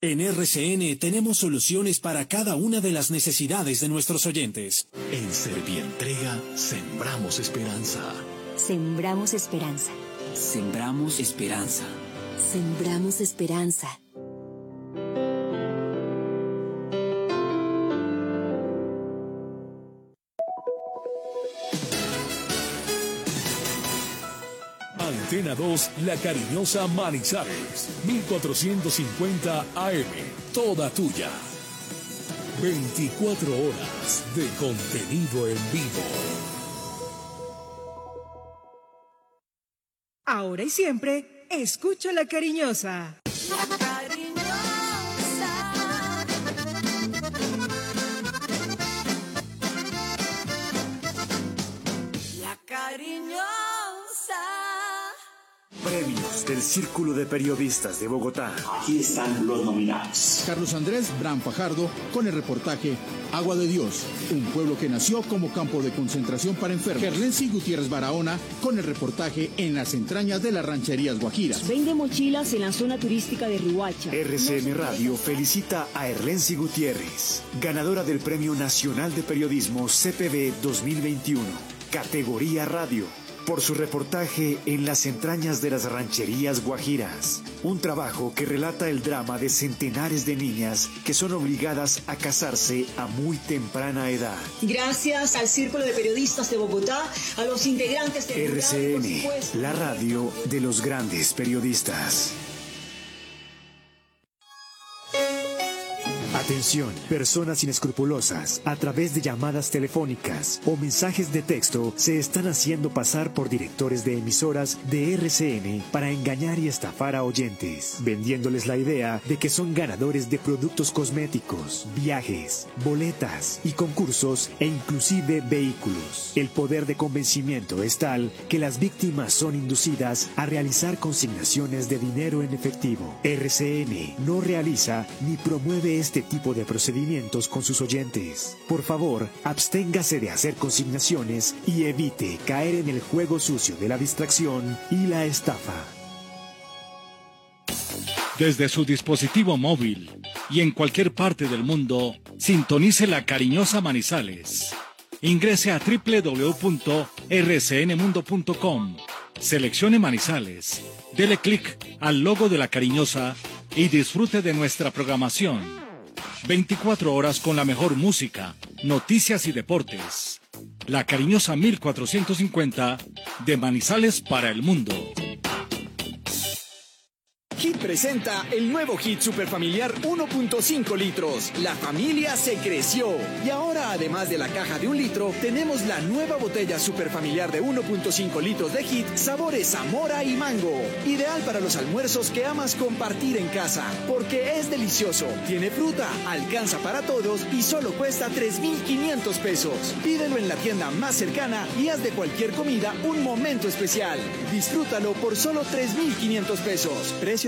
En RCN tenemos soluciones para cada una de las necesidades de nuestros oyentes. En Servientrega sembramos esperanza. Sembramos esperanza. Sembramos esperanza. Sembramos esperanza. Antena 2, La Cariñosa Manizales, 1450 AM, toda tuya. 24 horas de contenido en vivo. Ahora y siempre, escucho La Cariñosa. Premios del Círculo de Periodistas de Bogotá. Aquí están los nominados. Carlos Andrés Bran Fajardo con el reportaje Agua de Dios, un pueblo que nació como campo de concentración para enfermos. Gerlensi Gutiérrez Barahona con el reportaje En las entrañas de las rancherías guajiras. Vende mochilas en la zona turística de Rihuacha. RCN Radio felicita a Erlensi Gutiérrez, ganadora del Premio Nacional de Periodismo CPB 2021, categoría radio por su reportaje en las entrañas de las rancherías guajiras. Un trabajo que relata el drama de centenares de niñas que son obligadas a casarse a muy temprana edad. Gracias al Círculo de Periodistas de Bogotá, a los integrantes de RCN, la radio de los grandes periodistas. Atención, personas inescrupulosas, a través de llamadas telefónicas o mensajes de texto, se están haciendo pasar por directores de emisoras de RCN para engañar y estafar a oyentes, vendiéndoles la idea de que son ganadores de productos cosméticos, viajes, boletas y concursos e inclusive vehículos. El poder de convencimiento es tal que las víctimas son inducidas a realizar consignaciones de dinero en efectivo. RCN no realiza ni promueve este tipo de procedimientos con sus oyentes. Por favor, absténgase de hacer consignaciones y evite caer en el juego sucio de la distracción y la estafa. Desde su dispositivo móvil y en cualquier parte del mundo, sintonice la cariñosa Manizales. Ingrese a www.rcnmundo.com, seleccione Manizales, dele clic al logo de la cariñosa y disfrute de nuestra programación. 24 horas con la mejor música, noticias y deportes. La cariñosa 1450 de Manizales para el mundo. Hit presenta el nuevo Hit Superfamiliar 1.5 litros. La familia se creció. Y ahora, además de la caja de un litro, tenemos la nueva botella Superfamiliar de 1.5 litros de Hit, sabores Zamora y Mango. Ideal para los almuerzos que amas compartir en casa. Porque es delicioso, tiene fruta, alcanza para todos y solo cuesta 3,500 pesos. Pídelo en la tienda más cercana y haz de cualquier comida un momento especial. Disfrútalo por solo 3,500 pesos. Precio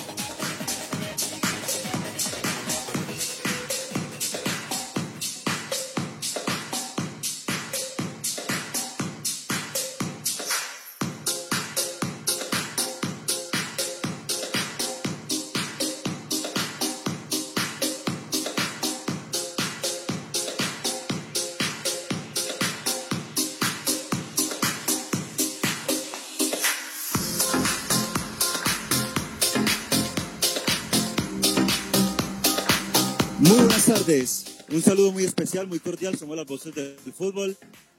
Tardes. Un saludo muy especial, muy cordial. Somos las voces del fútbol.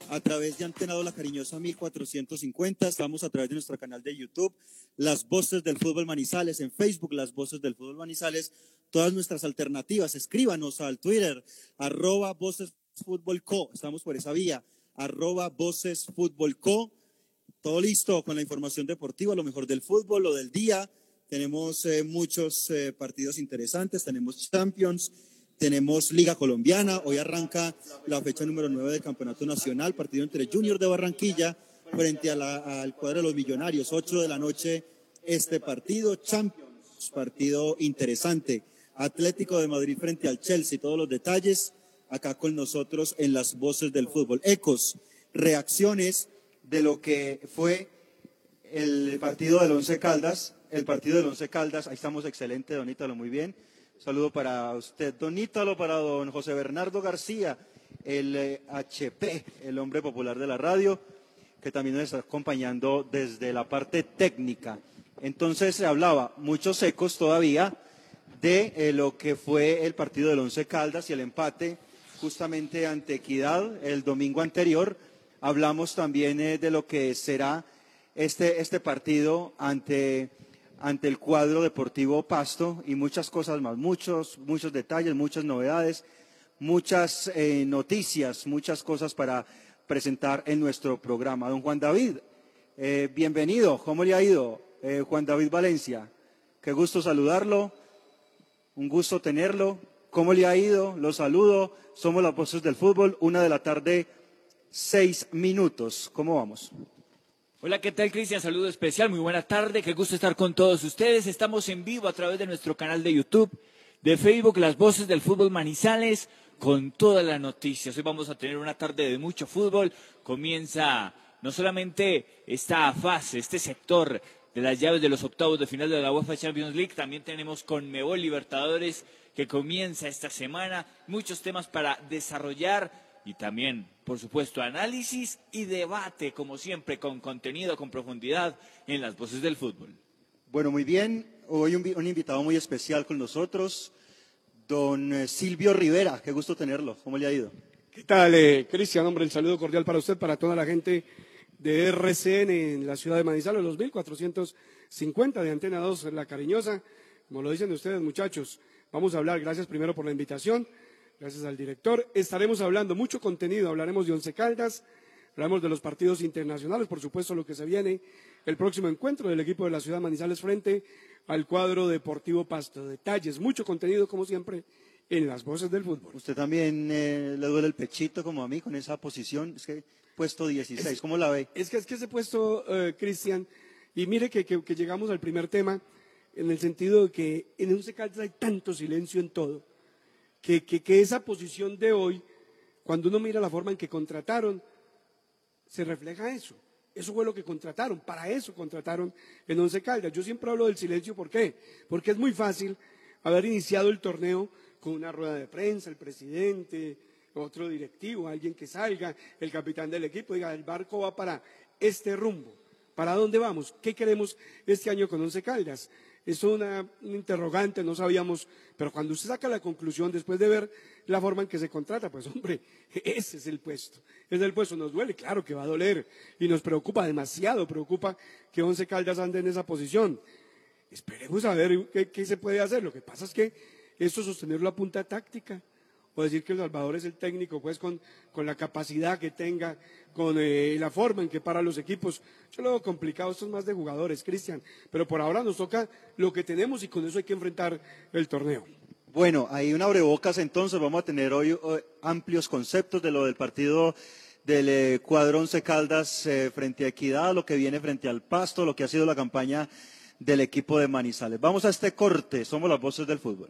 a través de Antena La Cariñosa 1450. Estamos a través de nuestro canal de YouTube, Las Voces del Fútbol Manizales, en Facebook, Las Voces del Fútbol Manizales. Todas nuestras alternativas, escríbanos al Twitter, arroba Voces Fútbol Co. Estamos por esa vía, arroba Voces Fútbol Co. Todo listo con la información deportiva, lo mejor del fútbol, lo del día. Tenemos eh, muchos eh, partidos interesantes, tenemos Champions tenemos Liga Colombiana, hoy arranca la fecha número 9 del Campeonato Nacional, partido entre Junior de Barranquilla frente al cuadro de los Millonarios, 8 de la noche este partido, Champions, partido interesante, Atlético de Madrid frente al Chelsea, todos los detalles acá con nosotros en las voces del fútbol. Ecos, reacciones de lo que fue el partido del Once Caldas, el partido del Once Caldas, ahí estamos excelente, Donítalo, muy bien Saludo para usted, don Ítalo, para don José Bernardo García, el HP, eh, el hombre popular de la radio, que también nos está acompañando desde la parte técnica. Entonces se hablaba, muchos ecos todavía, de eh, lo que fue el partido del Once Caldas y el empate justamente ante Equidad el domingo anterior. Hablamos también eh, de lo que será este, este partido ante ante el cuadro deportivo Pasto y muchas cosas más, muchos, muchos detalles, muchas novedades, muchas eh, noticias, muchas cosas para presentar en nuestro programa. Don Juan David, eh, bienvenido. ¿Cómo le ha ido, eh, Juan David Valencia? Qué gusto saludarlo, un gusto tenerlo. ¿Cómo le ha ido? Lo saludo. Somos las voces del fútbol, una de la tarde, seis minutos. ¿Cómo vamos? Hola, ¿qué tal Cristian? Saludo especial, muy buena tarde, qué gusto estar con todos ustedes. Estamos en vivo a través de nuestro canal de YouTube, de Facebook, Las Voces del Fútbol Manizales, con todas las noticias. Hoy vamos a tener una tarde de mucho fútbol. Comienza no solamente esta fase, este sector de las llaves de los octavos de final de la UEFA Champions League, también tenemos con Mebol Libertadores que comienza esta semana. Muchos temas para desarrollar y también, por supuesto, análisis y debate, como siempre, con contenido, con profundidad en las voces del fútbol. Bueno, muy bien. Hoy un, invitado muy especial con nosotros, don eh, Silvio Rivera. Qué gusto tenerlo. ¿Cómo le ha ido? ¿Qué tal, eh, Cristian? Hombre, el saludo cordial para usted, para toda la gente de RCN en la ciudad de Manizales, los 1450 de Antena 2, La Cariñosa. Como lo dicen ustedes, muchachos, vamos a hablar. Gracias primero por la invitación gracias al director. Estaremos hablando mucho contenido, hablaremos de Once Caldas, hablaremos de los partidos internacionales, por supuesto lo que se viene, el próximo encuentro del equipo de la ciudad de Manizales frente al cuadro deportivo Pasto. Detalles, mucho contenido como siempre en las voces del fútbol. Usted también eh, le duele el pechito como a mí con esa posición, es que puesto 16, ¿cómo la ve? Es que, es que ese puesto, eh, Cristian, y mire que, que, llegamos al primer tema, en el sentido de que en Once Caldas hay tanto silencio en todo que, esa posición de hoy, cuando uno mira la forma en que contrataron, se refleja eso. Eso fue lo que contrataron, para eso contrataron en Once Caldas. Yo siempre hablo del silencio, ¿por qué? Porque es muy fácil haber iniciado el torneo con una rueda de prensa, el presidente, otro directivo, alguien que salga, el capitán del equipo, diga, el barco va para este rumbo. ¿Para dónde vamos? ¿Qué queremos este año con Once Caldas? Es una, un interrogante, no sabíamos, pero cuando usted saca la conclusión después de ver la forma en que se contrata, pues hombre, ese es el puesto, es el puesto, nos duele, claro que va a doler y nos preocupa demasiado, preocupa que Once Caldas ande en esa posición. Esperemos a ver qué, qué se puede hacer, lo que pasa es que esto sostenerlo a punta táctica, o decir que El Salvador es el técnico, pues con, la capacidad que tenga, con eh, la forma en que para los equipos. Yo lo veo complicado, esto es más de jugadores, Cristian, pero por ahora nos toca lo que tenemos y con eso hay que enfrentar el torneo. Bueno, hay una abrebocas entonces, vamos a tener hoy amplios conceptos de lo del partido del eh, cuadrón Caldas eh, frente a Equidad, lo que viene frente al Pasto, lo que ha sido la campaña del equipo de Manizales. Vamos a este corte, somos las voces del fútbol.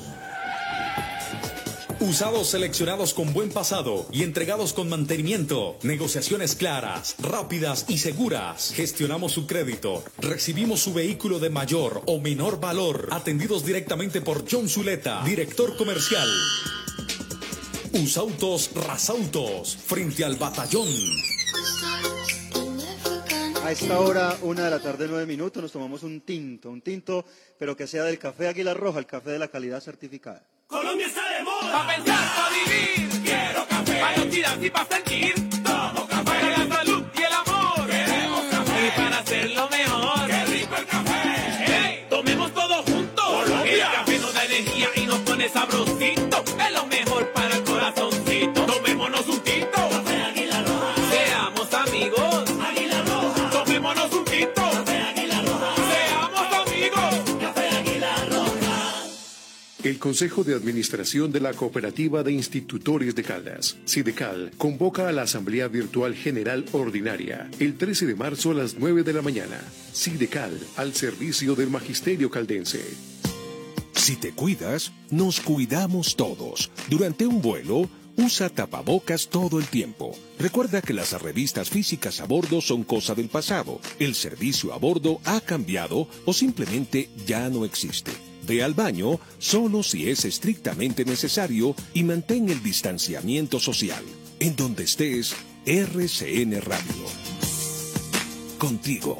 Usados seleccionados con buen pasado y entregados con mantenimiento. Negociaciones claras, rápidas y seguras. Gestionamos su crédito. Recibimos su vehículo de mayor o menor valor. Atendidos directamente por John Zuleta, director comercial. Usautos Rasautos, frente al batallón. A esta hora, una de la tarde, nueve minutos, nos tomamos un tinto, un tinto, pero que sea del café Águila Roja, el café de la calidad certificada. Colombia está de moda. Pa' pensar, pa' vivir. Quiero café. Pa' identidad y pa' sentir. Consejo de Administración de la Cooperativa de Institutores de Caldas, SIDECAL, convoca a la Asamblea Virtual General Ordinaria el 13 de marzo a las 9 de la mañana. SIDECAL, al servicio del Magisterio Caldense. Si te cuidas, nos cuidamos todos. Durante un vuelo, usa tapabocas todo el tiempo. Recuerda que las revistas físicas a bordo son cosa del pasado. El servicio a bordo ha cambiado o simplemente ya no existe. Ve al baño solo si es estrictamente necesario y mantén el distanciamiento social. En donde estés, RCN Radio. Contigo.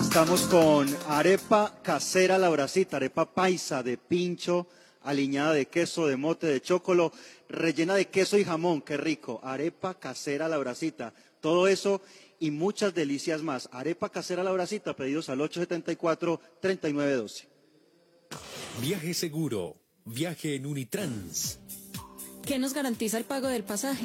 Estamos con arepa casera lauracita, arepa paisa de pincho, aliñada de queso, de mote, de chocolo, rellena de queso y jamón, qué rico. Arepa casera lauracita, todo eso y muchas delicias más. Arepa casera lauracita, pedidos al 874-3912. Viaje seguro. Viaje en Unitrans. ¿Qué nos garantiza el pago del pasaje?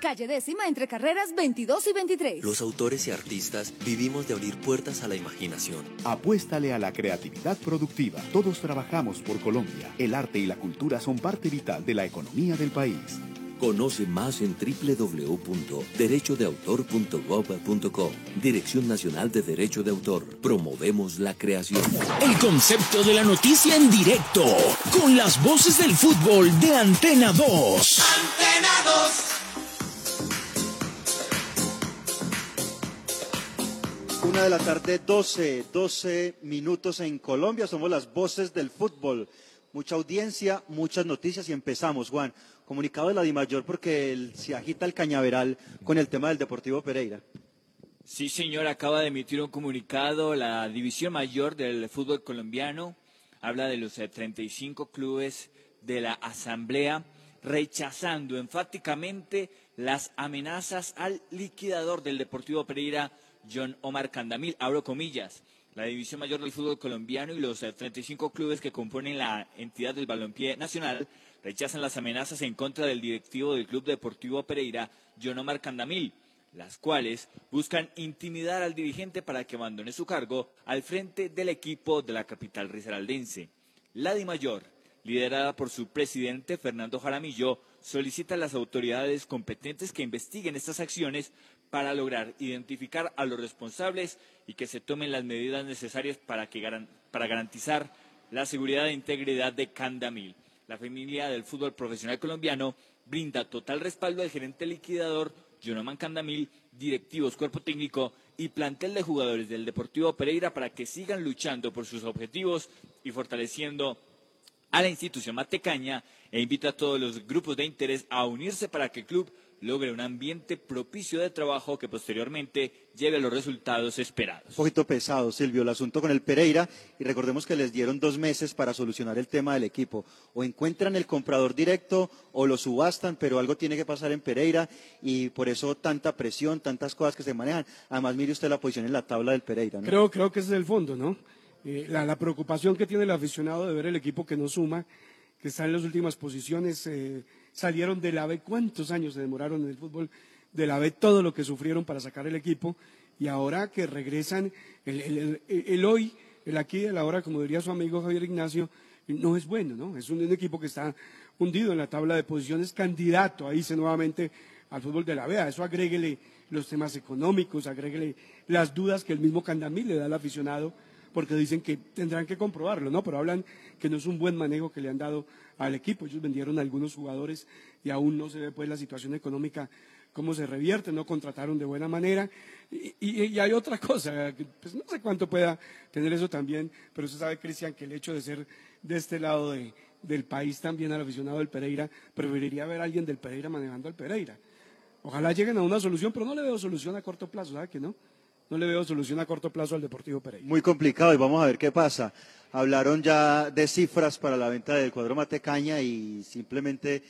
Calle décima entre carreras 22 y 23. Los autores y artistas vivimos de abrir puertas a la imaginación. Apuéstale a la creatividad productiva. Todos trabajamos por Colombia. El arte y la cultura son parte vital de la economía del país. Conoce más en www.derechodeautor.gov.co. Dirección Nacional de Derecho de Autor. Promovemos la creación. El concepto de la noticia en directo. Con las voces del fútbol de Antena 2. Antena 2. Una de la tarde, 12, 12 minutos en Colombia. Somos las voces del fútbol. Mucha audiencia, muchas noticias y empezamos, Juan. Comunicado de la DIMAYOR porque se agita el cañaveral con el tema del Deportivo Pereira. Sí, señor, acaba de emitir un comunicado la División Mayor del Fútbol Colombiano. Habla de los eh, 35 clubes de la Asamblea, rechazando enfáticamente las amenazas al liquidador del Deportivo Pereira, John Omar Candamil. Abro comillas. La División Mayor del Fútbol Colombiano y los eh, 35 clubes que componen la entidad del balompié nacional rechazan las amenazas en contra del directivo del Club Deportivo Pereira, John Omar Candamil las cuales buscan intimidar al dirigente para que abandone su cargo al frente del equipo de la capital risaraldense. La DIMAYOR, liderada por su presidente Fernando Jaramillo, solicita a las autoridades competentes que investiguen estas acciones para lograr identificar a los responsables y que se tomen las medidas necesarias para, que para garantizar la seguridad e integridad de Candamil. La familia del fútbol profesional colombiano brinda total respaldo al gerente liquidador Jonoman Candamil, directivos, cuerpo técnico y plantel de jugadores del Deportivo Pereira para que sigan luchando por sus objetivos y fortaleciendo a la institución matecaña e invita a todos los grupos de interés a unirse para que el club logre un ambiente propicio de trabajo que posteriormente lleve a los resultados esperados. Un poquito pesado, Silvio, el asunto con el Pereira. Y recordemos que les dieron dos meses para solucionar el tema del equipo. O encuentran el comprador directo o lo subastan, pero algo tiene que pasar en Pereira. Y por eso tanta presión, tantas cosas que se manejan. Además, mire usted la posición en la tabla del Pereira. ¿no? Creo, creo que ese es el fondo, ¿no? Eh, la, la preocupación que tiene el aficionado de ver el equipo que no suma, que está en las últimas posiciones. eh, salieron de la B, ¿cuántos años se demoraron en el fútbol de la B? Todo lo que sufrieron para sacar el equipo y ahora que regresan, el, el- el- hoy, el aquí el ahora, como diría su amigo Javier Ignacio, no es bueno, ¿no? Es un, un equipo que está hundido en la tabla de posiciones, candidato a irse nuevamente al fútbol de la B. A eso agréguele los temas económicos, agréguele las dudas que el mismo Candamil le da al aficionado porque dicen que tendrán que comprobarlo, ¿no? Pero hablan que no es un buen manejo que le han dado al equipo. Ellos vendieron a algunos jugadores y aún no se ve pues la situación económica cómo se revierte, no contrataron de buena manera. Y, hay otra cosa, pues no sé cuánto pueda tener eso también, pero usted sabe, Cristian, que el hecho de ser de este lado de- del país también al aficionado del Pereira, preferiría ver a alguien del Pereira manejando al Pereira. Ojalá lleguen a una solución, pero no le veo solución a corto plazo, ¿sabe que no? No le veo solución a corto plazo al Deportivo Pereira. Muy complicado y vamos a ver qué pasa. Hablaron ya de cifras para la venta del cuadro Matecaña y simplemente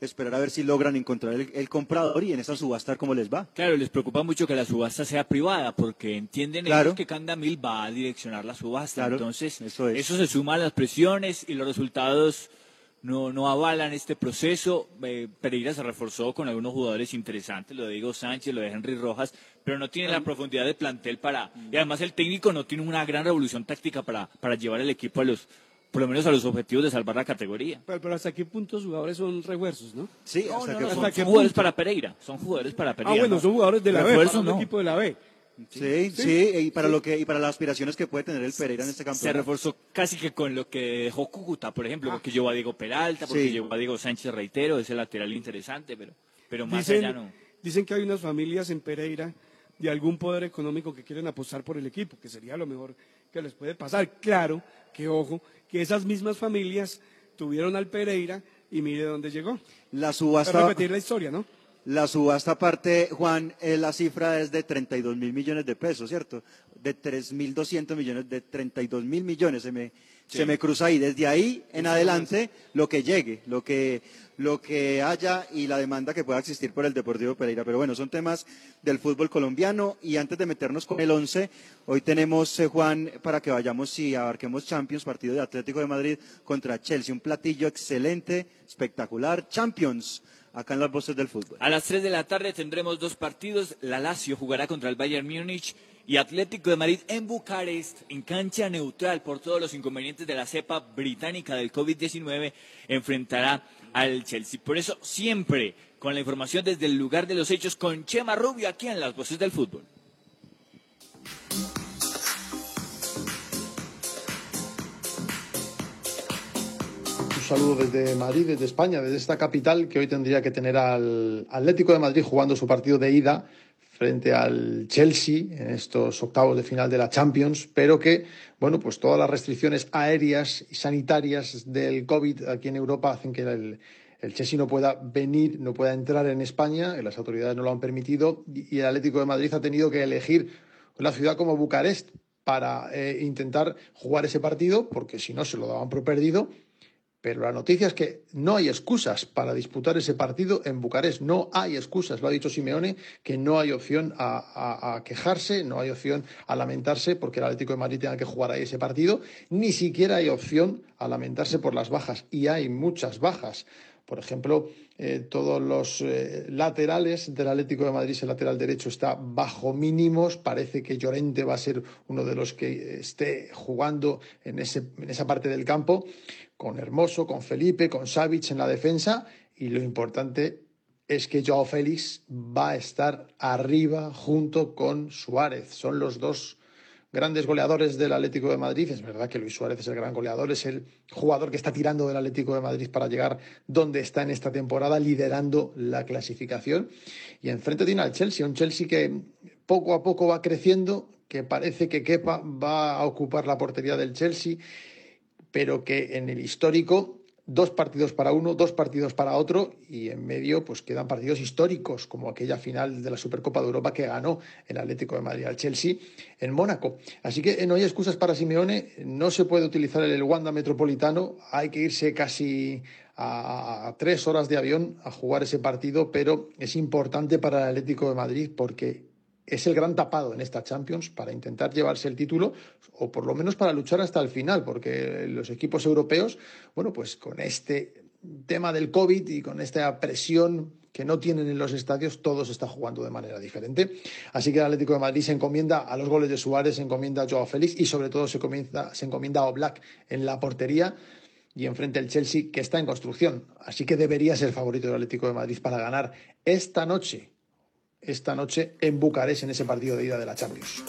esperar a ver si logran encontrar el, el comprador y en esa subasta cómo les va. Claro, les preocupa mucho que la subasta sea privada porque entienden Claro. ellos que Candamil va a direccionar la subasta. Claro, Entonces, eso es. se suma a las presiones y los resultados no, no avalan este proceso. Eh, Pereira se reforzó con algunos jugadores interesantes, lo de Diego Sánchez, lo de Henry Rojas, pero no tiene la profundidad de plantel para... Y además el técnico no tiene una gran revolución táctica para, para llevar el equipo a los, por lo menos a los objetivos de salvar la categoría. Pero, pero hasta qué punto los jugadores son refuerzos, ¿no? Sí, No, hasta no, que no, hasta son, jugadores punto? para Pereira, son jugadores para Pereira. Ah, bueno, ¿no? son jugadores de la B, Refuerzo, no. equipo de la B. Sí, sí, y para lo que y para las aspiraciones que puede tener el Pereira en este Se campeonato. reforzó casi que con lo que dejó Cúcuta, por ejemplo, porque llevó a Diego Peralta, porque Sí. llevó a Diego Sánchez Reitero, ese lateral interesante, pero, pero más Dicen, allá no. dicen que hay unas familias en Pereira de algún poder económico que quieren apostar por el equipo, que sería lo mejor que les puede pasar. Claro que, ojo, que esas mismas familias tuvieron al Pereira y mire dónde llegó. La subasta repetir la historia, ¿no? La subasta aparte, Juan, eh, la cifra es de 32 mil millones de pesos, ¿cierto? De 3.200 millones, de 32 mil millones se me, se me cruza ahí. Desde ahí en adelante, lo que llegue, lo que, lo que haya y la demanda que pueda existir por el Deportivo Pereira. Pero bueno, son temas del fútbol colombiano y antes de meternos con el 11, hoy tenemos, eh, Juan, para que vayamos y abarquemos Champions, partido de Atlético de Madrid contra Chelsea. Un platillo excelente, espectacular. Champions, acá en las voces del fútbol. A las 3 de la tarde tendremos dos partidos. La Lazio jugará contra el Bayern Múnich y Atlético de Madrid en Bucarest, en cancha neutral por todos los inconvenientes de la cepa británica del COVID-19, enfrentará al Chelsea. Por eso, siempre con la información desde el lugar de los hechos con Chema Rubio aquí en las voces del fútbol. Un saludo desde Madrid, desde España, desde esta capital que hoy tendría que tener al Atlético de Madrid jugando su partido de ida frente al Chelsea en estos octavos de final de la Champions, pero que, bueno, pues todas las restricciones aéreas y sanitarias del COVID aquí en Europa hacen que el, el Chelsea no pueda venir, no pueda entrar en España, las autoridades no lo han permitido y el Atlético de Madrid ha tenido que elegir una ciudad como Bucarest para eh, intentar jugar ese partido, porque si no se lo daban por perdido. Pero la noticia es que no hay excusas para disputar ese partido en Bucarest. No hay excusas. Lo ha dicho Simeone, que no hay opción a, quejarse, no hay opción a lamentarse porque el Atlético de Madrid tenga que jugar ahí ese partido. Ni siquiera hay opción a lamentarse por las bajas. Y hay muchas bajas. Por ejemplo, eh, todos los eh, laterales del Atlético de Madrid, el lateral derecho está bajo mínimos. Parece que Llorente va a ser uno de los que esté jugando en, ese, en esa parte del campo, con Hermoso, con Felipe, con Savic en la defensa. Y lo importante es que Joao Félix va a estar arriba junto con Suárez. Son los dos grandes goleadores del Atlético de Madrid. Es verdad que Luis Suárez es el gran goleador, es el jugador que está tirando del Atlético de Madrid para llegar donde está en esta temporada, liderando la clasificación. Y enfrente tiene al Chelsea, un Chelsea que poco a poco va creciendo, que parece que Kepa va a ocupar la portería del Chelsea, pero que en el histórico dos partidos para uno, dos partidos para otro y en medio pues quedan partidos históricos como aquella final de la Supercopa de Europa que ganó el Atlético de Madrid al Chelsea en Mónaco. Así que eh, no hay excusas para Simeone, no se puede utilizar el Wanda Metropolitano, hay que irse casi a tres horas de avión a jugar ese partido, pero es importante para el Atlético de Madrid porque es el gran tapado en esta Champions para intentar llevarse el título o por lo menos para luchar hasta el final, porque los equipos europeos, bueno, pues con este tema del COVID y con esta presión que no tienen en los estadios, todos están jugando de manera diferente. Así que el Atlético de Madrid se encomienda a los goles de Suárez, se encomienda a Joao Félix y sobre todo se, se encomienda a Oblak en la portería y enfrente el Chelsea que está en construcción. Así que debería ser favorito del Atlético de Madrid para ganar esta noche esta noche en Bucarest en ese partido de ida de la Champions.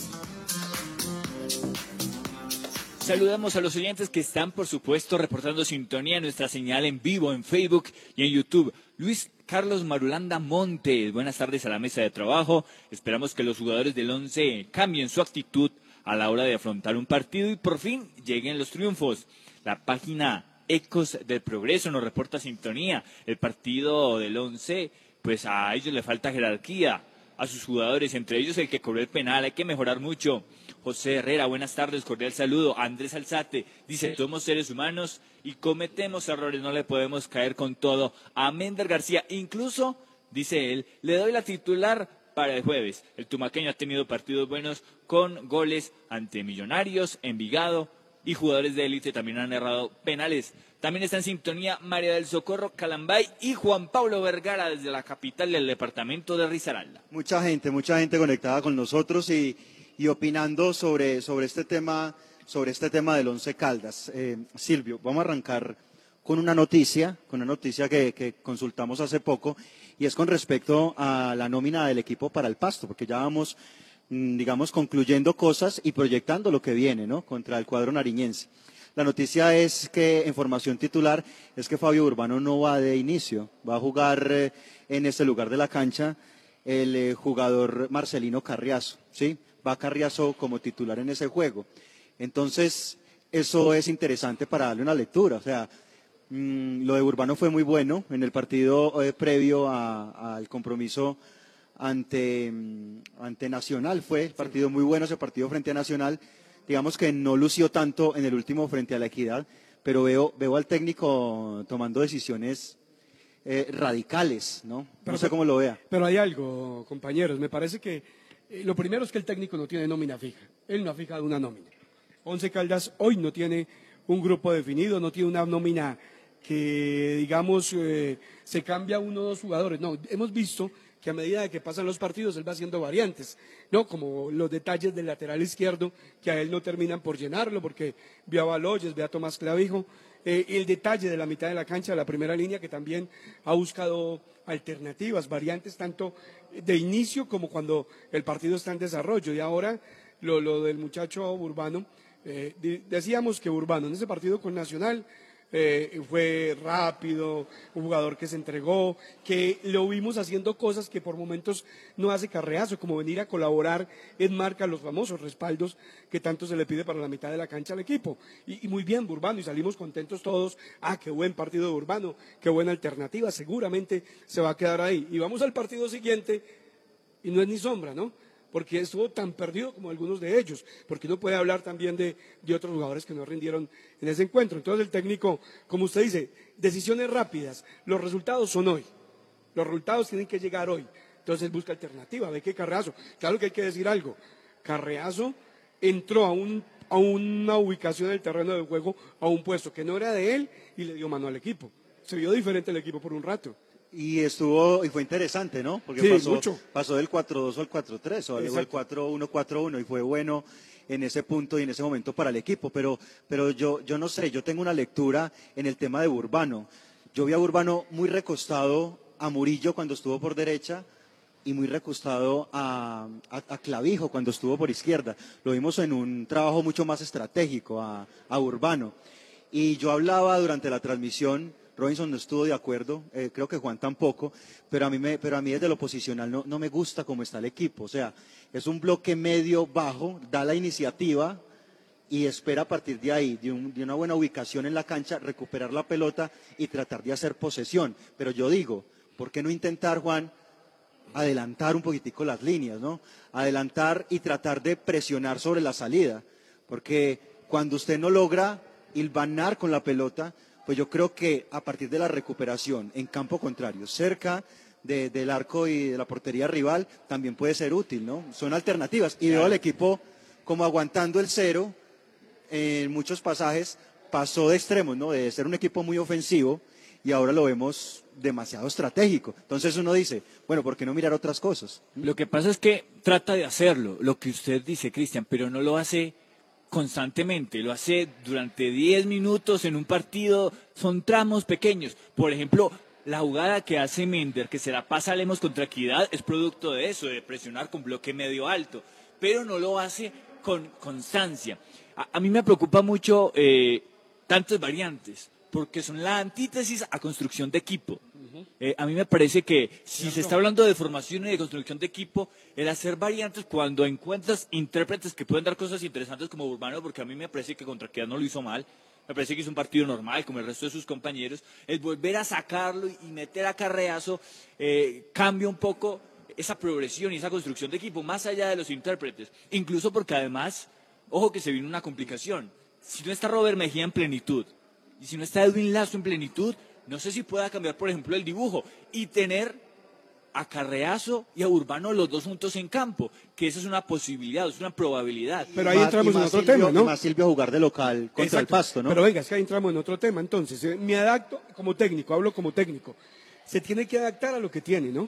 Saludamos a los oyentes que están, por supuesto, reportando sintonía en nuestra señal en vivo en Facebook y en YouTube. Luis Carlos Marulanda Montes, buenas tardes a la mesa de trabajo. Esperamos que los jugadores del Once cambien su actitud a la hora de afrontar un partido y por fin lleguen los triunfos. La página Ecos del Progreso nos reporta sintonía. El partido del Once pues a ellos le falta jerarquía a sus jugadores, entre ellos el que cobró el penal, hay que mejorar mucho. José Herrera, buenas tardes, cordial saludo. Andrés Alzate dice, somos seres humanos y cometemos errores, no le podemos caer con todo. A Mender García, incluso, dice él, le doy la titular para el jueves. El tumaqueño ha tenido partidos buenos con goles ante Millonarios, Envigado y jugadores de élite también han errado penales. También está en sintonía María del Socorro Calambay y Juan Pablo Vergara desde la capital del departamento de Risaralda. Mucha gente, mucha gente conectada con nosotros y, opinando sobre, sobre, este tema, sobre este tema del Once Caldas. Eh, Silvio, vamos a arrancar con una noticia, con una noticia que, que, consultamos hace poco, y es con respecto a la nómina del equipo para el pasto, porque ya vamos, digamos, concluyendo cosas y proyectando lo que viene, ¿no? Contra el cuadro nariñense. La noticia es que en formación titular es que Fabio Urbano no va de inicio, va a jugar eh, en este lugar de la cancha el eh, jugador Marcelino Carriazo, ¿sí? Va Carriazo como titular en ese juego. Entonces, eso es interesante para darle una lectura. O sea, mm, lo de Urbano fue muy bueno en el partido eh, previo al compromiso ante, mm, ante Nacional. Fue el partido muy bueno, ese partido frente a Nacional digamos que no lució tanto en el último frente a la equidad, pero veo, veo al técnico tomando decisiones eh, radicales, ¿no? no sé cómo lo vea. Pero hay algo, compañeros, me parece que eh, lo primero es que el técnico no tiene nómina fija, él no ha fijado una nómina. Once Caldas hoy no tiene un grupo definido, no tiene una nómina que, digamos, eh, se cambia uno o dos jugadores. No, hemos visto que a medida que pasan los partidos él va haciendo variantes, ¿no? Como los detalles del lateral izquierdo que a él no terminan por llenarlo porque vio a Baloyes, ve a Tomás Clavijo, eh, el detalle de la mitad de la cancha, de la primera línea que también ha buscado alternativas, variantes tanto de inicio como cuando el partido está en desarrollo y ahora lo, del muchacho Urbano, eh, decíamos que Urbano en ese partido con Nacional eh, fue rápido, un jugador que se entregó, que lo vimos haciendo cosas que por momentos no hace carreazo, como venir a colaborar en marca los famosos respaldos que tanto se le pide para la mitad de la cancha al equipo. Y, muy bien, Urbano, y salimos contentos todos. Ah, qué buen partido de Urbano, qué buena alternativa, seguramente se va a quedar ahí. Y vamos al partido siguiente, y no es ni sombra, ¿no? Porque estuvo tan perdido como algunos de ellos, porque uno puede hablar también de, otros jugadores que no rindieron en ese encuentro. Entonces el técnico, como usted dice, decisiones rápidas, los resultados son hoy, los resultados tienen que llegar hoy. Entonces busca alternativa, ve que Carreazo, claro que hay que decir algo, Carreazo entró a, a una ubicación del terreno de juego, a un puesto que no era de él y le dio mano al equipo. Se vio diferente el equipo por un rato. Y estuvo, y fue interesante, ¿no? Porque pasó, pasó del 4-2 al 4-3, o al 4-1-4-1, y fue bueno en ese punto y en ese momento para el equipo. Pero, pero yo, yo no sé, yo tengo una lectura en el tema de Urbano. Yo vi a Urbano muy recostado a Murillo cuando estuvo por derecha y muy recostado a, a, Clavijo cuando estuvo por izquierda. Lo vimos en un trabajo mucho más estratégico a, a Urbano. Y yo hablaba durante la transmisión Robinson no estuvo de acuerdo, eh, creo que Juan tampoco, pero a mí, me, pero a mí desde lo posicional no, me gusta cómo está el equipo. O sea, es un bloque medio bajo, da la iniciativa y espera a partir de ahí, de, un- de una buena ubicación en la cancha, recuperar la pelota y tratar de hacer posesión. Pero yo digo, ¿por qué no intentar, Juan, adelantar un poquitico las líneas, ¿no? Adelantar y tratar de presionar sobre la salida. Porque cuando usted no logra hilvanar con la pelota, pues yo creo que a partir de la recuperación en campo contrario, cerca de- del arco y de la portería rival, también puede ser útil, ¿no? Son alternativas. Y veo al equipo como aguantando el cero en muchos pasajes, pasó de extremos, ¿no? De ser un equipo muy ofensivo y ahora lo vemos demasiado estratégico. Entonces uno dice, bueno, ¿por qué no mirar otras cosas? Lo que pasa es que trata de hacerlo, lo que usted dice, Cristian, pero no lo hace constantemente, lo hace durante 10 minutos en un partido, son tramos pequeños. Por ejemplo, la jugada que hace Mender, que se la pasa a Lemos contra Equidad, es producto de eso, de presionar con bloque medio alto, pero no lo hace con constancia. A, mí me preocupa mucho eh, tantas variantes, porque son la antítesis a construcción de equipo. Eh, a mí me parece que si se está hablando de formación y de construcción de equipo, el hacer variantes cuando encuentras intérpretes que pueden dar cosas interesantes como Urbano, porque a mí me parece que contra Equidad no lo hizo mal, me parece que hizo un partido normal como el resto de sus compañeros, el volver a sacarlo y meter a Carreazo eh, cambia un poco esa progresión y esa construcción de equipo, más allá de los intérpretes, incluso porque además, ojo que se viene una complicación, si no está Robert Mejía en plenitud, y si no está Edwin Lazo en plenitud, no sé si pueda cambiar, por ejemplo, el dibujo y tener a Carreazo y a Urbano los dos juntos en campo, que esa es una posibilidad, es una probabilidad. Pero ahí entramos en otro tema, ¿no? Y más Silvio a jugar de local contra el pasto, ¿no? Pero venga, es que ahí entramos en otro tema. Entonces, eh, me adapto como técnico, hablo como técnico. Se tiene que adaptar a lo que tiene, ¿no?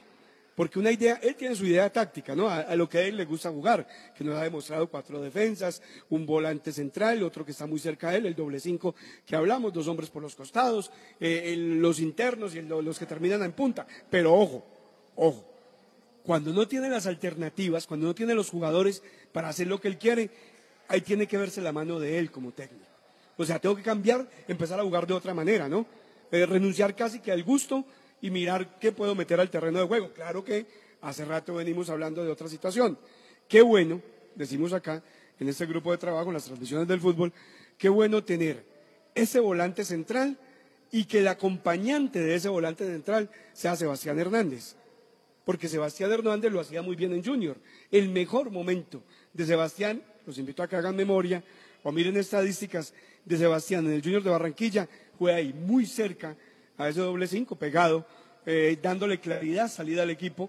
Porque una idea, él tiene su idea táctica, ¿no? A, lo que a él le gusta jugar, que nos ha demostrado cuatro defensas, un volante central, otro que está muy cerca de él, el doble cinco que hablamos, dos hombres por los costados, eh, los internos y los que terminan en punta. Pero ojo, ojo, cuando no tiene las alternativas, cuando no tiene los jugadores para hacer lo que él quiere, ahí tiene que verse la mano de él como técnico. O sea, tengo que cambiar, empezar a jugar de otra manera, ¿no? Eh, renunciar casi que al gusto y mirar qué puedo meter al terreno de juego. Claro que hace rato venimos hablando de otra situación. Qué bueno, decimos acá, en este grupo de trabajo, en las transmisiones del fútbol, qué bueno tener ese volante central y que el acompañante de ese volante central sea Sebastián Hernández porque Sebastián Hernández lo hacía muy bien en Junior. El mejor momento de Sebastián, los invito a que hagan memoria o miren estadísticas de Sebastián en el Junior de Barranquilla, fue ahí muy cerca a ese doble cinco, pegado, eh, dándole claridad, salida al equipo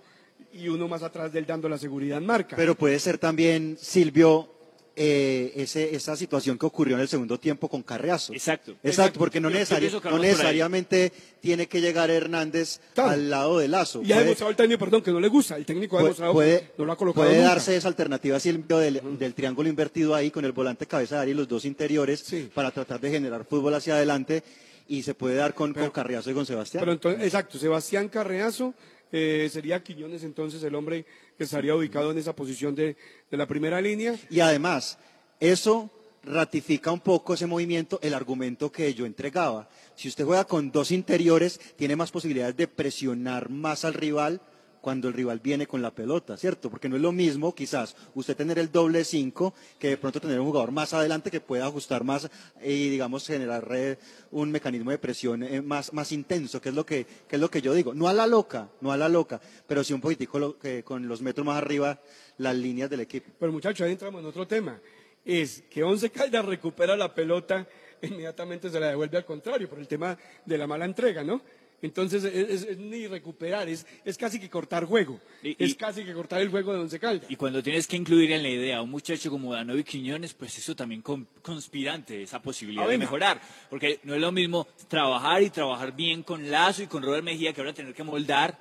y uno más atrás de él dando la seguridad en marca. Pero puede ser también, Silvio, eh, ese- esa situación que ocurrió en el segundo tiempo con Carreazo. Exacto. Exacto, porque no, necesari- no necesariamente tiene que llegar Hernández al lado de Lazo. y ha demostrado el técnico, perdón, que no le gusta. El técnico ha puede, demostrado puede- que no lo ha colocado puede nunca. darse esa alternativa Silvio del, del triángulo invertido ahí con el volante cabeza de área y los dos interiores para tratar de generar fútbol hacia adelante y se puede dar con, con Carriazo y con Sebastián. Pero entonces, exacto, Sebastián Carreazo eh, sería Quiñones entonces el hombre que estaría ubicado en esa posición de, de la primera línea. Y además, eso ratifica un poco ese movimiento, el argumento que yo entregaba. Si usted juega con dos interiores, tiene más posibilidades de presionar más al rival cuando el rival viene con la pelota, ¿cierto? Porque no es lo mismo quizás usted tener el doble cinco que de pronto tener un jugador más adelante que pueda ajustar más y digamos generar eh, un mecanismo de presión eh, más, más intenso, que es lo que, que es lo que yo digo. No a la loca, no a la loca, pero sí un poquitico lo- que con los metros más arriba las líneas del equipo. Pero muchachos, ahí entramos en otro tema. Es que Once Caldas recupera la pelota, inmediatamente se la devuelve al contrario, por el tema de la mala entrega, ¿no? Entonces es, ni recuperar, es, es casi que cortar juego. Y- es y- casi que cortar el juego de Once Caldas. Y cuando tienes que incluir en la idea a un muchacho como Danovi Quiñones, pues eso también con- conspirante esa posibilidad de mejorar. Porque no es lo mismo trabajar y trabajar bien con Lazo y con Robert Mejía que ahora tener que moldar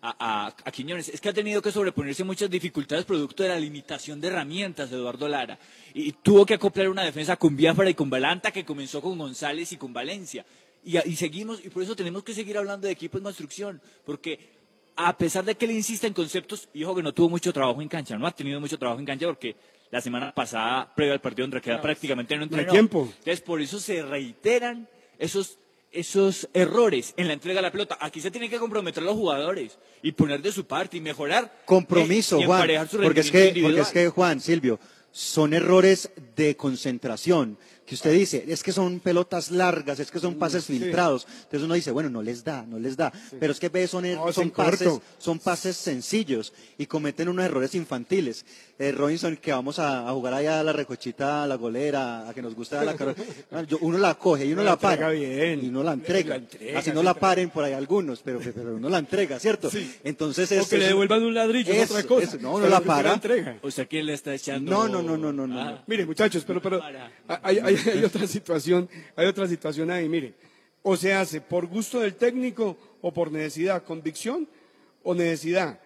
a, a- a Quiñones. Es que ha tenido que sobreponerse muchas dificultades producto de la limitación de herramientas de Eduardo Lara. Y, tuvo que acoplar una defensa con Biafara y con Balanta que comenzó con González y con Valencia. Y, y seguimos, y por eso tenemos que seguir hablando de equipo en construcción, porque a pesar de que él insiste en conceptos, y ojo que no tuvo mucho trabajo en cancha, no ha tenido mucho trabajo en cancha porque la semana pasada, previo al partido donde queda prácticamente no entrenó. tiempo. Entonces, por eso se reiteran esos, esos errores en la entrega de la pelota. Aquí se tienen que comprometer los jugadores y poner de su parte y mejorar. compromiso, eh, y Juan. su Porque es, que, porque es que, Juan, Silvio, son errores de concentración. Que usted dice, es que son pelotas largas, es que son pases sí. filtrados. Entonces uno dice, bueno, no les da, no les da. Pero es que ve, son, No, es son, pases, son pases sencillos y cometen unos errores infantiles. Eh, Robinson, que vamos a, a jugar allá a la recochita, a la golera, a que nos gusta la Uno la coge y uno La la para. bien. Y uno la entrega. La entrega, Así no la paren por ahí algunos, pero, pero uno la entrega, ¿cierto? Entonces O es, que le devuelvan un ladrillo, es otra cosa. eso, no, uno la para. entrega. O sea, ¿quién le está echando? No, no, no, no, no, no. Ah. Mire, muchachos, pero, pero hay, hay- hay otra situación, hay otra situación ahí, mire. O se hace por gusto del técnico o por necesidad, convicción o necesidad.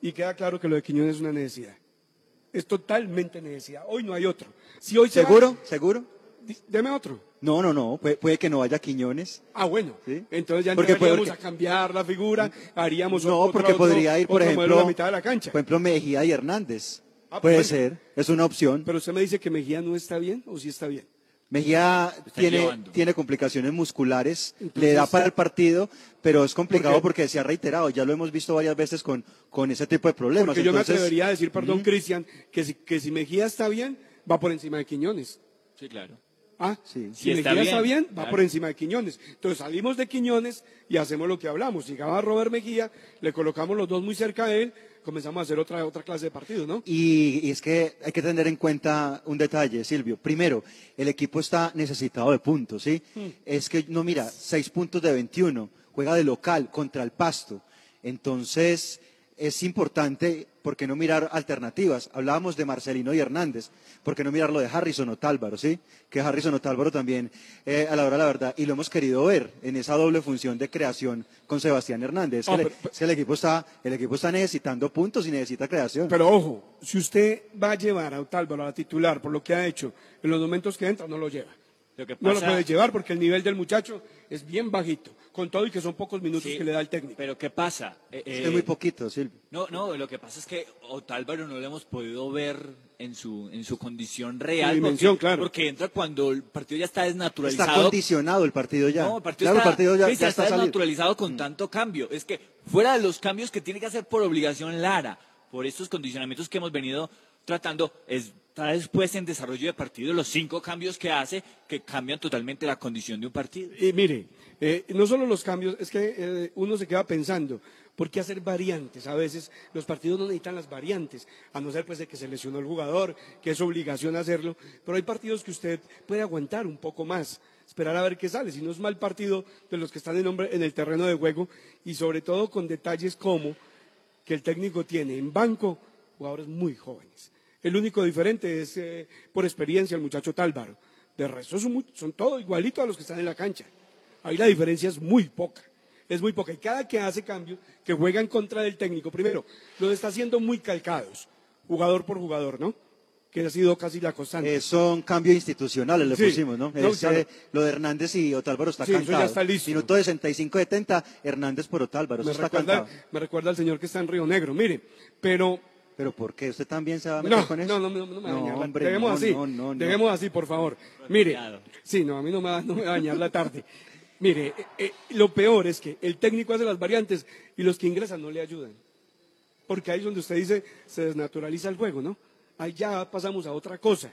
Y queda claro que lo de Quiñones es una necesidad. Es totalmente necesidad. Hoy no hay otro. Si hoy se va- ¿Seguro? ¿Seguro? Deme otro. No, no, no. Puede, puede que no vaya Quiñones. Ah, bueno. Entonces ya Porque entraríamos a cambiar la figura, haríamos No, otro- porque otro- podría ir, por ejemplo, la mitad de la cancha. por ejemplo, Mejía y Hernández. Ah, Puede bueno. ser, es una opción. Pero usted me dice que Mejía no está bien o sí está bien. Mejía tiene, llevando. tiene complicaciones musculares, Entonces- le da para el partido, pero es complicado porque se ha reiterado, ya lo hemos visto varias veces con, con ese tipo de problemas. Porque yo me Entonces, atrevería a decir, perdón, Ujú. Cristian, que si, que si Mejía está bien, va por encima de Quiñones. Sí, claro. Ah, sí. si Si está Mejía está bien, bien, va claro. por encima de Quiñones. Entonces salimos de Quiñones y hacemos lo que hablamos. Llegaba Robert Mejía, le colocamos los dos muy cerca de él, comenzamos a hacer otra, otra clase de partido, ¿no? Y, y es que hay que tener en cuenta un detalle, Silvio. Primero, el equipo está necesitado de puntos, ¿sí? Hmm. Es que, no, mira, seis puntos de 21, juega de local contra el Pasto. Entonces, es importante, ¿por qué no mirar alternativas? Hablábamos de Marcelino y Hernández, ¿por qué no mirar lo de Harrison Otálvaro, sí? Que Harrison Otálvaro también, eh, a la hora de la verdad, y lo hemos querido ver en esa doble función de creación con Sebastián Hernández. Es que le- pero- es que el equipo está, el equipo está necesitando puntos y necesita creación. Pero ojo, si usted va a llevar a Otálvaro a la titular por lo que ha hecho en los momentos que entra, no lo lleva. Lo que No lo puede llevar porque el nivel del muchacho es bien bajito, con todo y que son pocos minutos Sí, que le da el técnico. Pero ¿qué pasa? Eh, Es eh, que es muy poquito, Silvio. No, no, lo que pasa es que Otálvaro no lo hemos podido ver en su, en su condición real. Su dimensión, porque, claro. Porque entra cuando el partido ya está Está desnaturalizado. condicionado el partido ya. No, el partido claro, está, el partido ya, Cristian, ya está está. Mm. desnaturalizado con tanto cambio. Es que fuera de los cambios que tiene que hacer por obligación Lara, por estos condicionamientos que hemos venido tratando, está después en desarrollo de partido los cinco cambios que hace que cambian totalmente la condición de un partido. Y mire, eh, no solo los cambios, es que eh, uno se queda pensando, ¿por qué hacer variantes? A veces los partidos no necesitan las variantes, a no ser pues de que se lesionó el jugador, que es obligación hacerlo, pero hay partidos que usted puede aguantar un poco más, esperar a ver qué sale, si no es mal partido de los que están en, hombre- en el terreno de juego y sobre todo con detalles como que el técnico tiene en banco jugadores muy jóvenes. El único diferente es eh, por experiencia el muchacho Tálvaro. De resto son, muy- son todos igualitos a los que están en la cancha. Ahí la diferencia es muy poca. Es muy poca. Y cada que hace cambio, que juega en contra del técnico, primero, los está haciendo muy calcados, jugador por jugador, ¿no? Que ha sido casi la constante. Eh, son cambios institucionales, le Sí. pusimos, ¿no? No, Ese- claro. Lo de Hernández y Otálvaro está Sí, eso ya cantado. está listo. Minuto de 65-70, Hernández por Otálvaro, eso me, está recuerda, cantado. me recuerda al señor que está en Río Negro. Mire, pero ¿Pero por qué? ¿Usted también se va a meter No, con eso? no, no, no, no me va a dañar hombre, Dejemos no, así, no, no, no. dejemos así, por favor. Mire, sí, no, a mí no me va, no me va a dañar la tarde. Mire, eh, eh, lo peor es que el técnico hace las variantes y los que ingresan no le ayudan. Porque ahí es donde usted dice, se desnaturaliza el juego, ¿no? Ahí ya pasamos a otra cosa,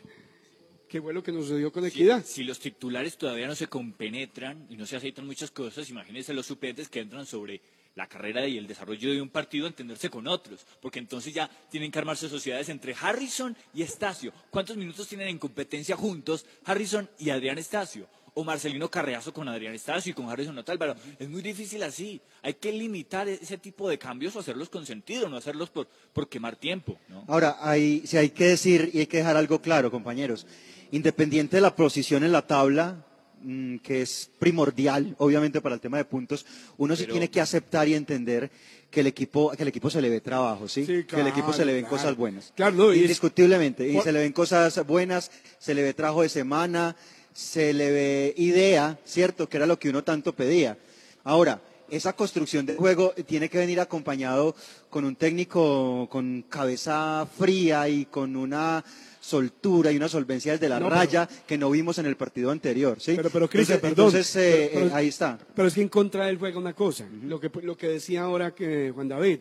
que fue lo que nos sucedió con Equidad. Si los titulares todavía no se compenetran y no se aceitan muchas cosas, imagínense los suplentes que entran sobre la carrera y el desarrollo de un partido a entenderse con otros, porque entonces ya tienen que armarse sociedades entre Harrison y Estacio. ¿Cuántos minutos tienen en competencia juntos Harrison y Adrián Estacio? O Marcelino Carreazo con Adrián Estacio y con Harrison Otálvaro. Es muy difícil así. Hay que limitar e- ese tipo de cambios o hacerlos con sentido, no hacerlos por, por quemar tiempo. ¿no? Ahora, hay, si hay que decir y hay que dejar algo claro, compañeros. Independiente de la posición en la tabla, mm, que es primordial, obviamente, para el tema de puntos, uno sí Pero- tiene que aceptar y entender que el equipo, que el equipo se le ve trabajo, ¿sí? que el equipo se le ven claro. cosas buenas. Claro, no, y es- Indiscutiblemente. Y se le ven cosas buenas, se le ve trabajo de semana, se le ve idea, ¿cierto? Que era lo que uno tanto pedía. Ahora, esa construcción de juego tiene que venir acompañado con un técnico con cabeza fría y con una soltura y una solvencia desde la No, pero- raya que no vimos en el partido anterior, ¿sí? Pero, pero Cristian, entonces, perdón. entonces, eh, pero- pero- eh, ahí está. Pero es que en contra del juego una cosa, lo, que, lo que decía ahora que Juan David,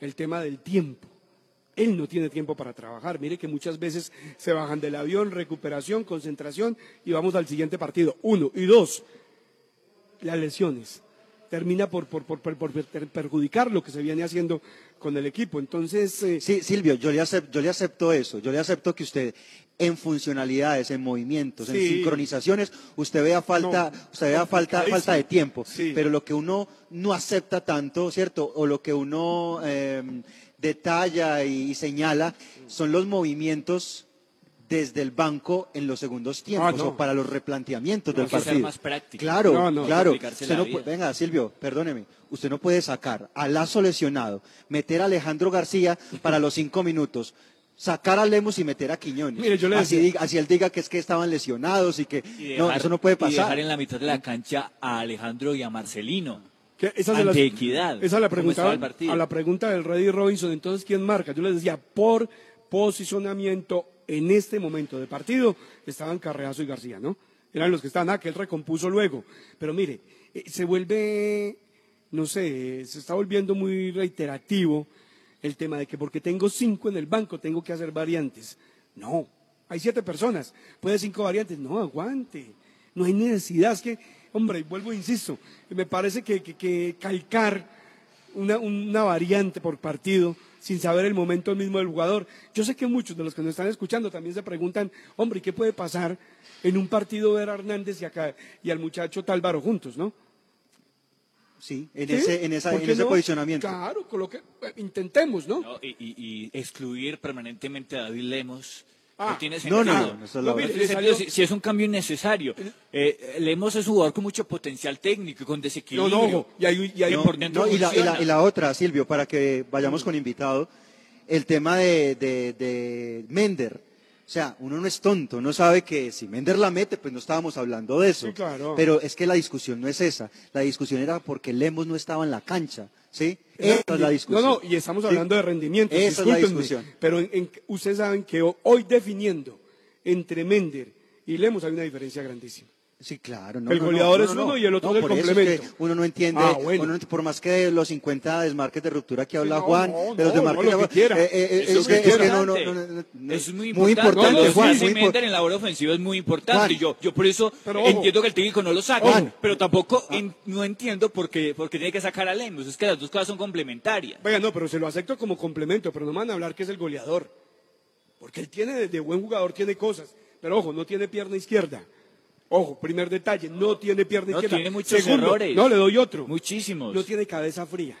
el tema del tiempo. Él no tiene tiempo para trabajar. Mire que muchas veces se bajan del avión, recuperación, concentración y vamos al siguiente partido. Uno. Y dos, las lesiones. Termina por, por, por, por- por per- perjudicar lo que se viene haciendo con el equipo. Entonces, eh, Sí, Silvio, yo le, acep- yo le acepto eso. Yo le acepto que usted en funcionalidades, en movimientos, en sincronizaciones, usted vea falta, usted vea falta, falta de tiempo. Sí. Pero lo que uno no acepta tanto, ¿cierto? O lo que uno eh, detalla y, y señala son los movimientos desde el banco en los segundos tiempos Ah, no. o para los replanteamientos del Hay que ser partido. más práctico. Claro, No, no. claro. Usted la no vida. pu- venga, Silvio, perdóneme. Usted no puede sacar a Lazo lesionado, meter a Alejandro García para los cinco minutos, sacar a Lemos y meter a Quiñones. Mire, yo le así, diga- así él diga que es que estaban lesionados y que Y no, eso no puede Y pasar. dejar en la mitad de la cancha a Alejandro y a Marcelino. esa Ante las- equidad. Esa es la ¿Cómo pregunta, a la pregunta del Reddy Robinson. Entonces, ¿quién marca? Yo les decía, por posicionamiento en este momento de partido estaban Carreazo y García, ¿no? Eran los que estaban, ah, que él recompuso luego. Pero mire, eh, se vuelve, no sé, se está volviendo muy reiterativo el tema de que porque tengo cinco en el banco tengo que hacer variantes. No, hay siete personas, puede cinco variantes. No, aguante. No hay necesidad. Es que, hombre, vuelvo e insisto, me parece que, que- que calcar una, una variante por partido sin saber el momento mismo del jugador. Yo sé que muchos de los que nos están escuchando también se preguntan, hombre, ¿y qué puede pasar en un partido ver a Hernández y, acá, y al muchacho Tálvaro juntos, no? Sí, en ¿Sí? ese, en esa- ¿Por en ese no? posicionamiento. Claro, coloque- eh, intentemos, ¿no? No, y, y- y excluir permanentemente a David Lemos. Ah, no tiene no, sentido. no, no, No sentido si, si es un cambio innecesario. Eh, Lemos es un jugador con mucho potencial técnico y con No, desequilibrio. no, ojo, y hay, y hay No, por dentro no, y, la, y la- y la otra, Silvio, para que vayamos con invitado, el tema de, de- de Mender. O sea, uno no es tonto, uno sabe que si Mender la mete, pues no estábamos hablando de eso. Sí, claro. Pero es que la discusión no es esa. La discusión era porque Lemos no estaba en la cancha. ¿Sí? Esa es la discusión. No, no, y estamos Sí. hablando de rendimiento. Esa es la discusión. Pero en- en- ustedes saben que ho- hoy definiendo entre Mender y Lemos hay una diferencia grandísima. Sí, claro. No, El no, goleador no, es no, no. uno y el otro No, es el complemento. que uno no entiende, Ah, bueno. uno no- por más que de los 50 desmarques de ruptura que habla no, Juan, no, de los desmarques no, lo que eh, eh, eh, Eso es que, es que no, no, importante. no, no, no, es muy muy importante. Juan, muy importante. en la hora ofensiva es muy importante. Juan. Y yo, yo por eso Pero ojo. entiendo que el técnico no lo saque. Juan. Pero tampoco en- no entiendo por qué, por qué tiene que sacar a Lemos. Es que las dos cosas son complementarias. Venga, no, pero se lo acepto como complemento, pero no me van a hablar que es el goleador. Porque él tiene, de buen jugador, tiene cosas. Pero ojo, no tiene pierna izquierda. Ojo, primer detalle, no tiene pierna No, izquierda. tiene muchos Segundo, errores. No, le doy otro. Muchísimos. No tiene cabeza fría.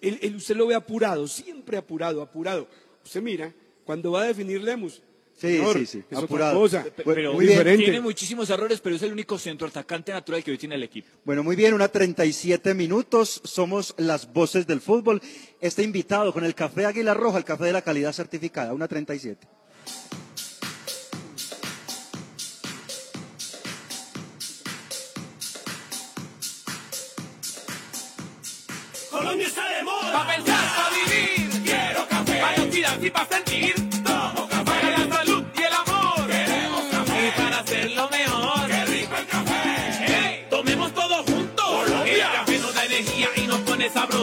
Él, él- usted lo ve apurado, siempre apurado, apurado. Usted mira, cuando va a definir Lemus. Sí, señor, sí, sí, Es apurado. otra cosa. Pero muy bien. diferente. tiene muchísimos errores, pero es el único centroatacante natural que hoy tiene el equipo. Bueno, muy bien, una 37 minutos, somos las voces del fútbol. Este invitado con el café Águila Roja, el café de la calidad certificada, una 37. De moda. Pa' pensar, pa' vivir. Quiero café. Para oxidarse y pa' sentir. Tomo café. Para la salud y el amor. Queremos café. Y para hacerlo mejor. Qué rico el café. Hey, tomemos todo juntos. Colombia. El café nos da energía y nos pone sabrosito.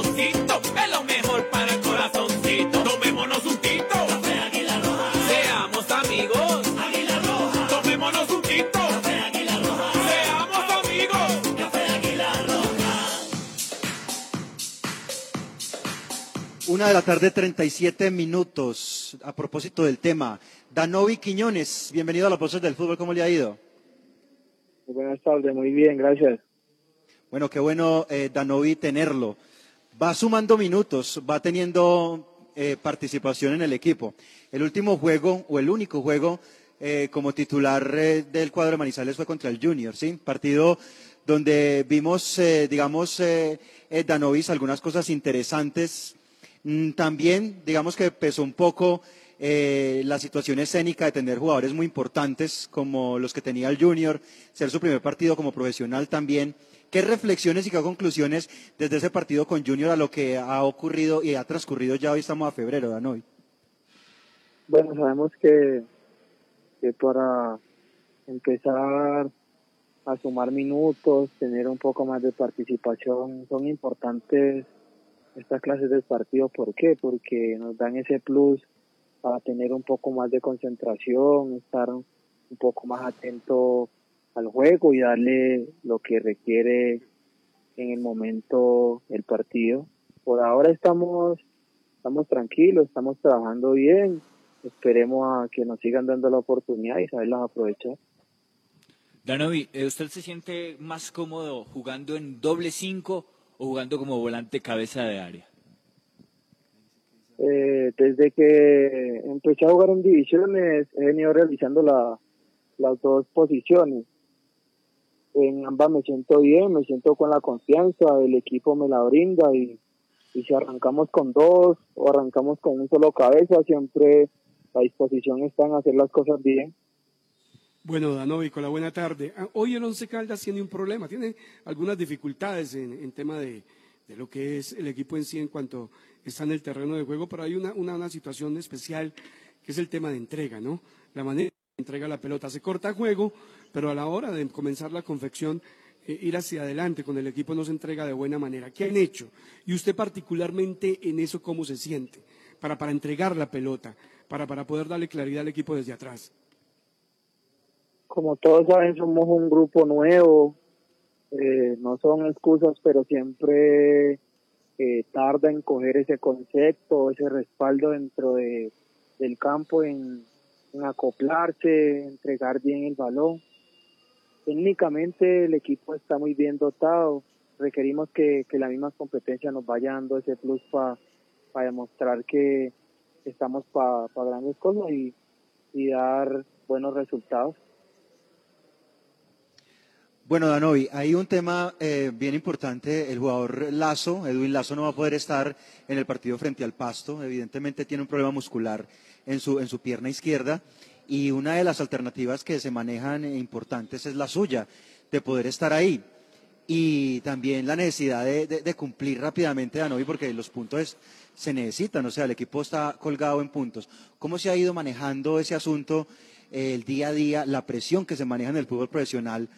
Una de la tarde, 37 minutos. A propósito del tema, Danovi Quiñones, bienvenido a las voces del fútbol, ¿cómo le ha ido? Buenas tardes, muy bien, gracias. Bueno, qué bueno, eh, Danovi, tenerlo. Va sumando minutos, va teniendo eh, participación en el equipo. El último juego, o el único juego, eh, como titular eh, del cuadro de Manizales fue contra el Junior, ¿sí? Partido donde vimos, eh, digamos, eh, Danovis algunas cosas interesantes. Mm, También, digamos que pesó un poco eh, la situación escénica de tener jugadores muy importantes como los que tenía el Junior, ser su primer partido como profesional también. ¿Qué reflexiones y qué conclusiones desde ese partido con Junior a lo que ha ocurrido y ha transcurrido ya hoy estamos a febrero, Danovi? Bueno, sabemos que, que para empezar a sumar minutos, tener un poco más de participación, son importantes estas clases de partido. ¿Por qué? Porque nos dan ese plus para tener un poco más de concentración, estar un poco más atento al juego y darle lo que requiere en el momento el partido. Por ahora estamos estamos tranquilos, estamos trabajando bien, esperemos a que nos sigan dando la oportunidad y saberlas aprovechar. Danovi, eh, ¿usted se siente más cómodo jugando en doble cinco o jugando como volante cabeza de área? Eh, desde que empecé a jugar en divisiones he venido realizando la, las dos posiciones. En ambas me siento bien, me siento con la confianza, el equipo me la brinda y, y si arrancamos con dos o arrancamos con un solo cabeza, siempre la disposición está en hacer las cosas bien. Bueno, Danovico, la buena tarde. Ah, Hoy el Once Caldas tiene un problema, tiene algunas dificultades en, tema de, lo que es el equipo en sí en cuanto está en el terreno de juego, pero hay una, situación especial que es el tema de entrega, ¿no? La manera que entrega la pelota. Se corta juego, pero a la hora de comenzar la confección, eh, ir hacia adelante con el equipo no se entrega de buena manera. ¿Qué han hecho? Y usted particularmente en eso, ¿cómo se siente? Para, entregar la pelota, para poder darle claridad al equipo desde atrás. Como todos saben, somos un grupo nuevo, eh, no son excusas, pero siempre eh, tarda en coger ese concepto, ese respaldo dentro de, del campo, en, en acoplarse, entregar bien el balón. Técnicamente el equipo está muy bien dotado, requerimos que, que la misma competencia nos vaya dando ese plus para demostrar que estamos para grandes cosas y, y dar buenos resultados. Bueno, Danovi, hay un tema eh, bien importante. El jugador Lazo, Edwin Lazo, no va a poder estar en el partido frente al Pasto. Evidentemente tiene un problema muscular en su, en su pierna izquierda. Y una de las alternativas que se manejan importantes es la suya, de poder estar ahí. Y también la necesidad de cumplir rápidamente, Danovi, porque los puntos se necesitan. O sea, el equipo está colgado en puntos. ¿Cómo se ha ido manejando ese asunto eh, el día a día, la presión que se maneja en el fútbol profesional?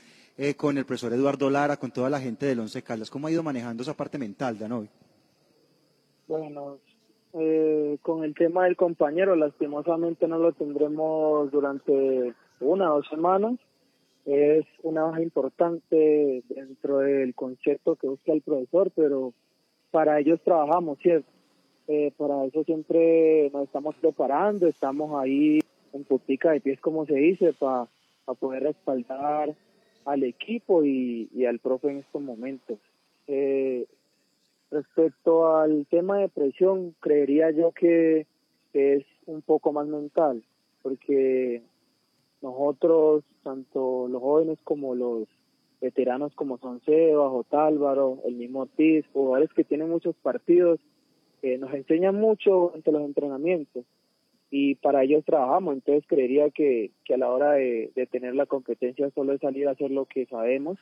Eh, con el profesor Eduardo Lara, con toda la gente del Once Caldas. ¿Cómo ha ido manejando esa parte mental, Danovi? Bueno, eh, con el tema del compañero, lastimosamente no lo tendremos durante una o dos semanas. Es una baja importante dentro del concepto que busca el profesor, pero para ellos trabajamos, ¿cierto? Eh, para eso siempre nos estamos preparando, estamos ahí en putica de pies, como se dice, para poder respaldar al equipo y, al profe en estos momentos. Eh, respecto al tema de presión, creería yo que es un poco más mental, porque nosotros, tanto los jóvenes como los veteranos como son Sebas, Otálvaro, el mismo Ortiz, jugadores que tienen muchos partidos, eh, nos enseñan mucho entre los entrenamientos y para ellos trabajamos. Entonces creería que, que a la hora de, de tener la competencia solo es salir a hacer lo que sabemos,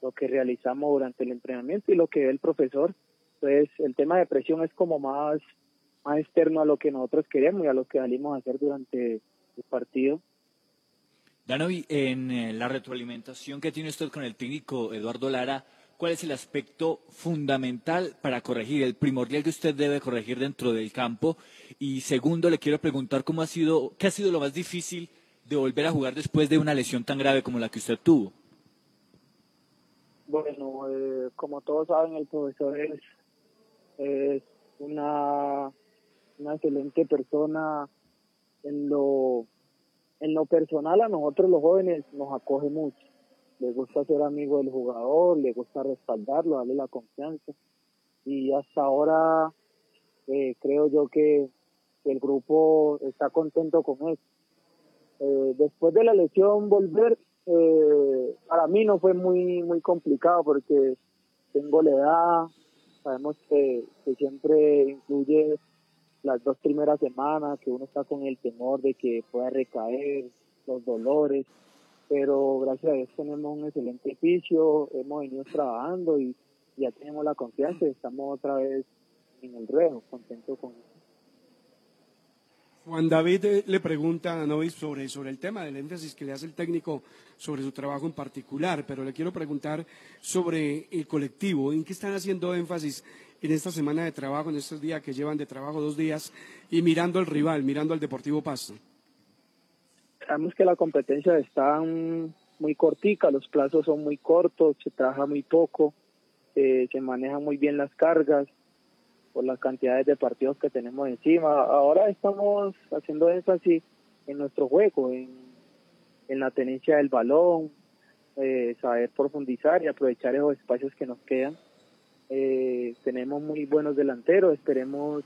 lo que realizamos durante el entrenamiento y lo que ve el profesor. Entonces el tema de presión es como más, más externo a lo que nosotros queremos y a lo que salimos a hacer durante el partido. Danovi, en eh, la retroalimentación que tiene usted con el técnico Eduardo Lara, ¿cuál es el aspecto fundamental para corregir, el primordial que usted debe corregir dentro del campo? Y segundo, le quiero preguntar cómo ha sido, qué ha sido lo más difícil de volver a jugar después de una lesión tan grave como la que usted tuvo. Bueno, eh, como todos saben, el profesor es, es una, una excelente persona. En lo, en lo personal, a nosotros los jóvenes nos acoge mucho. Le gusta ser amigo del jugador, le gusta respaldarlo, darle la confianza. Y hasta ahora eh, creo yo que, el grupo está contento con eso. Eh, después de la lesión, volver eh, para mí no fue muy muy complicado porque tengo la edad, sabemos que, que siempre incluye las dos primeras semanas, que uno está con el temor de que pueda recaer, los dolores, pero gracias a Dios tenemos un excelente oficio, hemos venido trabajando y ya tenemos la confianza y estamos otra vez en el ruedo, contentos con eso. Juan David eh, le pregunta a Danovi sobre, sobre el tema del énfasis que le hace el técnico sobre su trabajo en particular, pero le quiero preguntar sobre el colectivo, en qué están haciendo énfasis en esta semana de trabajo, en estos días que llevan de trabajo dos días, y mirando al rival, mirando al Deportivo Pasto? Sabemos que la competencia está muy cortica, los plazos son muy cortos, se trabaja muy poco, eh, se manejan muy bien las cargas por las cantidades de partidos que tenemos encima. Ahora estamos haciendo énfasis en nuestro juego, en, en la tenencia del balón, eh, saber profundizar y aprovechar esos espacios que nos quedan. Eh, tenemos muy buenos delanteros, esperemos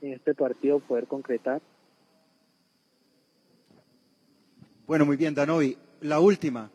en este partido poder concretar. Bueno, muy bien, Danovi. La última.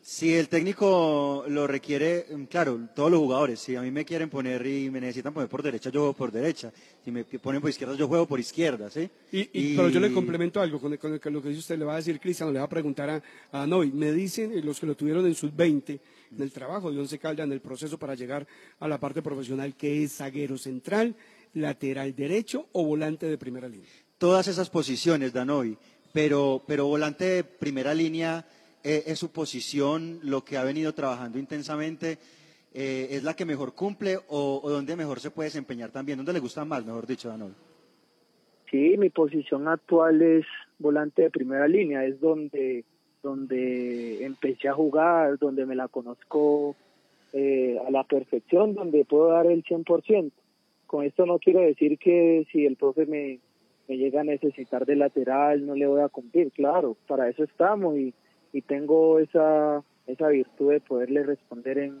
Si el técnico lo requiere, mm, claro, todos los jugadores, si a mí me quieren poner y me necesitan poner por derecha, yo juego por derecha. Si me ponen por izquierda, yo juego por izquierda, ¿sí? Y, Pero yo le complemento algo con, con, lo que dice usted, le va a decir Cristiano, le va a preguntar a, a Noy. Me dicen los que lo tuvieron en sus 20, en el trabajo de Once Calda, en el proceso para llegar a la parte profesional, que es zaguero central, lateral derecho o volante de primera línea. Todas esas posiciones, Danoy, pero, pero volante de primera línea eh, es su posición, lo que ha venido trabajando intensamente, eh, es la que mejor cumple o, o, donde mejor se puede desempeñar también, ¿dónde le gusta más, mejor dicho, Danol? Sí, mi posición actual es volante de primera línea, es donde, donde empecé a jugar, donde me la conozco eh, a la perfección, donde puedo dar el 100%. Con esto no quiero decir que si el profe me, me llega a necesitar de lateral, no le voy a cumplir, claro, para eso estamos y y tengo esa, esa virtud de poderle responder en,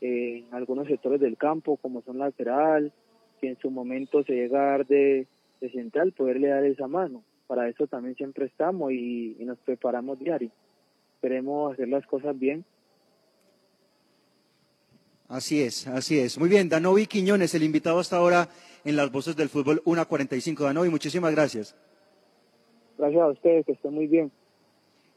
en algunos sectores del campo, como son lateral, si en su momento se llega a dar de, de central, poderle dar esa mano. Para eso también siempre estamos y, nos preparamos diario. Esperemos hacer las cosas bien. Así es, así es. Muy bien, Danovi Quiñones, el invitado hasta ahora en las voces del fútbol 1.45. Danovi, muchísimas gracias. Gracias a ustedes, que estén muy bien.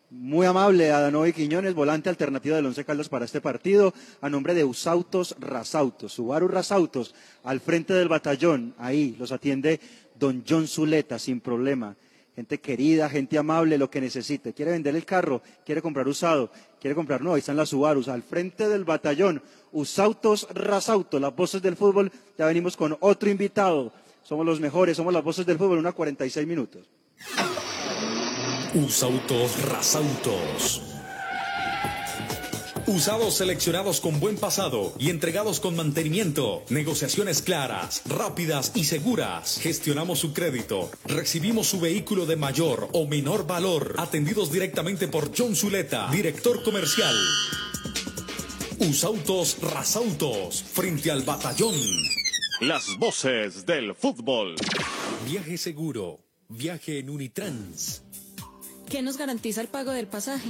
Muy amable a Danovi Quiñones, volante alternativa del Once Caldas para este partido, a nombre de Usautos Rasautos, Subaru Rasautos, al frente del batallón, ahí los atiende don John Zuleta, sin problema. Gente querida, gente amable, lo que necesite. Quiere vender el carro, quiere comprar usado, quiere comprar nuevo, ahí están las Subarus, al frente del batallón, Usautos Rasautos, las voces del fútbol, ya venimos con otro invitado. Somos los mejores, somos las voces del fútbol, una 46 minutos. Usautos Rasautos. Usados seleccionados con buen pasado y entregados con mantenimiento. Negociaciones claras, rápidas y seguras. Gestionamos su crédito. Recibimos su vehículo de mayor o menor valor. Atendidos directamente por John Zuleta, director comercial. Usautos Rasautos, frente al batallón. Las voces del fútbol. Viaje seguro. Viaje en Unitrans. ¿Qué nos garantiza el pago del pasaje?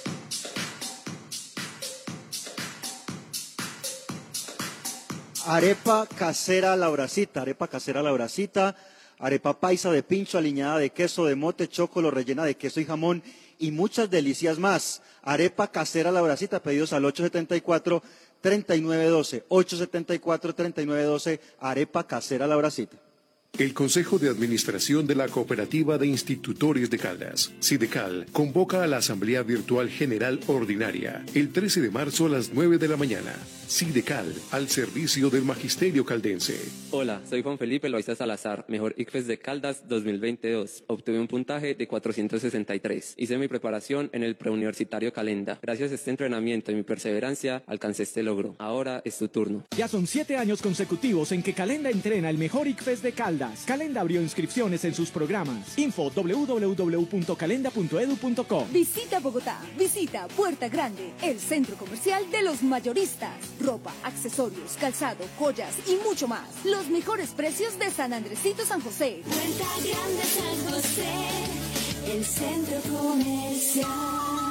Arepa casera lauracita, arepa casera lauracita, arepa paisa de pincho aliñada de queso de mote, chocolo rellena de queso y jamón y muchas delicias más. Arepa casera lauracita, pedidos al 874 3912, 874 3912, arepa casera lauracita. El Consejo de Administración de la Cooperativa de Institutores de Caldas, Sidecal, convoca a la Asamblea Virtual General Ordinaria el 13 de marzo a las 9 de la mañana. Sidecal, al servicio del Magisterio Caldense. Hola, soy Juan Felipe Loaiza Salazar, mejor ICFES de Caldas 2022. Obtuve un puntaje de 463. Hice mi preparación en el preuniversitario Calenda. Gracias a este entrenamiento y mi perseverancia, alcancé este logro. Ahora es tu turno. Ya son siete años consecutivos en que Calenda entrena el mejor ICFES de Caldas. Calenda abrió inscripciones en sus programas. Info www.calenda.edu.co. Visita Bogotá, visita Puerta Grande, el centro comercial de los mayoristas. Ropa, accesorios, calzado, joyas y mucho más. Los mejores precios de San Andresito San José. Puerta Grande San José, el centro comercial.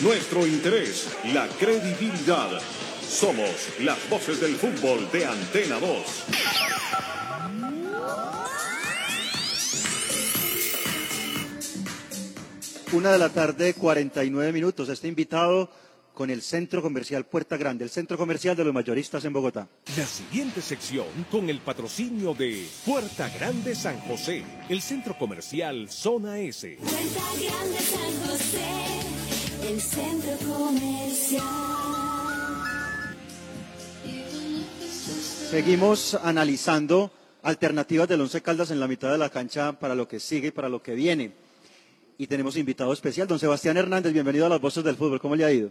Nuestro interés, la credibilidad. Somos las voces del fútbol de Antena 2. Una de la tarde, 49 minutos. Está invitado con el Centro Comercial Puerta Grande, el Centro Comercial de los Mayoristas en Bogotá. La siguiente sección con el patrocinio de Puerta Grande San José, el centro comercial Zona S. Puerta Grande San José, el centro comercial. Seguimos analizando alternativas del Once Caldas en la mitad de la cancha para lo que sigue y para lo que viene. Y tenemos invitado especial, don Sebastián Hernández. Bienvenido a las voces del fútbol. ¿Cómo le ha ido?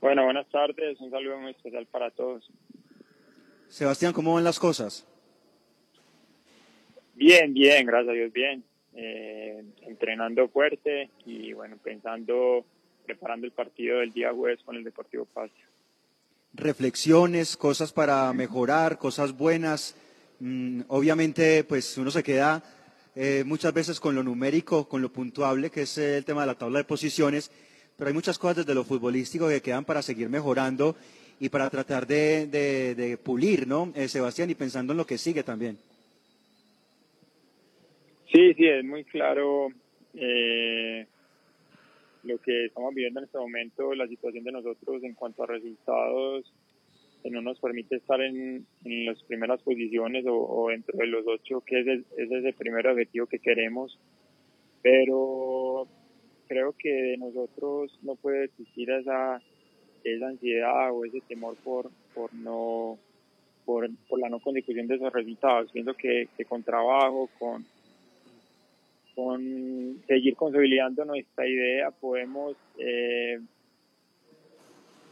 Bueno, buenas tardes. Un saludo muy especial para todos. Sebastián, ¿cómo van las cosas? Bien, bien, gracias a Dios, bien. Eh, entrenando fuerte y bueno, pensando, preparando el partido del día jueves con el Deportivo Paz. Reflexiones, cosas para mejorar, cosas buenas. Mm, obviamente, pues uno se queda eh, muchas veces con lo numérico, con lo puntuable, que es el tema de la tabla de posiciones, pero hay muchas cosas desde lo futbolístico que quedan para seguir mejorando y para tratar de, de- de pulir, ¿no? Eh, Sebastián, y pensando en lo que sigue también. Sí, sí, es muy claro eh, lo que estamos viviendo en este momento, la situación de nosotros en cuanto a resultados, que no nos permite estar en, en las primeras posiciones o, o dentro de los ocho, que es el, ese es el primer objetivo que queremos. Pero creo que de nosotros no puede existir esa, esa ansiedad o ese temor por, por no por, por la no consecución de esos resultados. Pienso que con trabajo, con, con seguir consolidando nuestra idea podemos eh,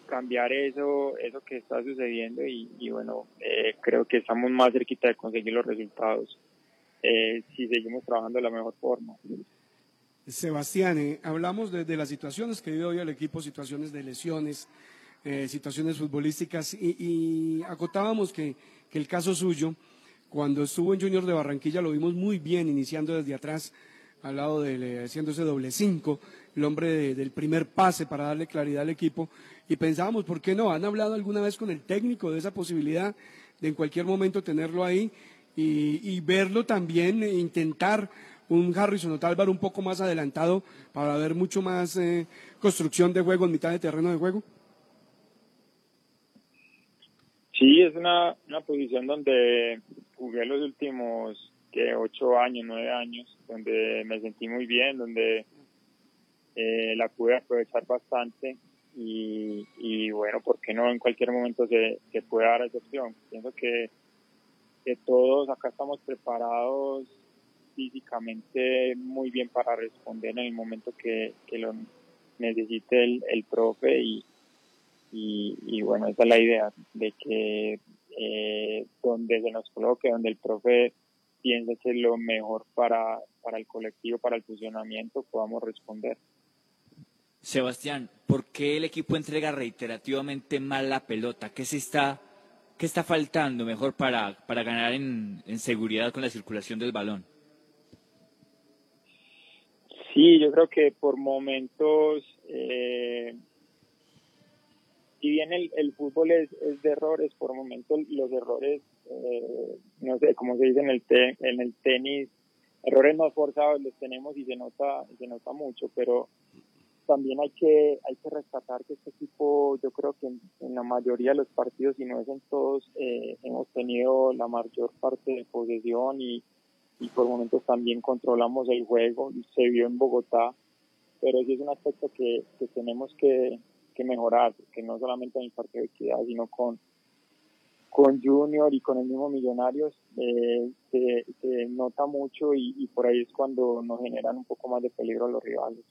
cambiar eso eso que está sucediendo y, y bueno eh, creo que estamos más cerquita de conseguir los resultados eh, si seguimos trabajando de la mejor forma. Sebastián, eh, hablamos de, las situaciones que vive hoy el equipo, situaciones de lesiones, situaciones futbolísticas y, y acotábamos que, que el caso suyo, cuando estuvo en Junior de Barranquilla, lo vimos muy bien iniciando desde atrás, al lado de haciendo ese doble cinco, el hombre de- del primer pase para darle claridad al equipo y pensábamos, ¿por qué no? ¿Han hablado alguna vez con el técnico de esa posibilidad de en cualquier momento tenerlo ahí y, y verlo también, e intentar un Harrison Otálvaro un poco más adelantado para ver mucho más eh, construcción de juego en mitad de terreno de juego? Sí, es una, una posición donde jugué los últimos que ocho años, nueve años, donde me sentí muy bien, donde eh, la pude aprovechar bastante y, bueno, ¿por qué no en cualquier momento se, se puede dar esa opción? Pienso que, todos acá estamos preparados físicamente muy bien para responder en el momento que, que lo necesite el, el profe y, y, y bueno, esa es la idea, de que eh, donde se nos coloque, donde el profe piense que es lo mejor para, para el colectivo, para el funcionamiento, podamos responder. Sebastián, ¿por qué el equipo entrega reiterativamente mal la pelota? ¿Qué se está, qué está faltando mejor para, para ganar en, en seguridad con la circulación del balón? Sí, yo creo que por momentos, eh, si bien el, el fútbol es, es de errores, por momentos los errores, eh, no sé, como se dice en el, te- en el tenis, errores no forzados los tenemos y se nota, se nota mucho, pero también hay que, hay que rescatar que este equipo, yo creo que en, en la mayoría de los partidos, si no es en todos, eh, hemos tenido la mayor parte de posesión y, y por momentos también controlamos el juego, se vio en Bogotá, pero sí es un aspecto que, que tenemos que, que mejorar, que no solamente en el partido de equidad, sino con, con Junior y con el mismo Millonarios, eh, se, nota mucho y, por ahí es cuando nos generan un poco más de peligro los rivales.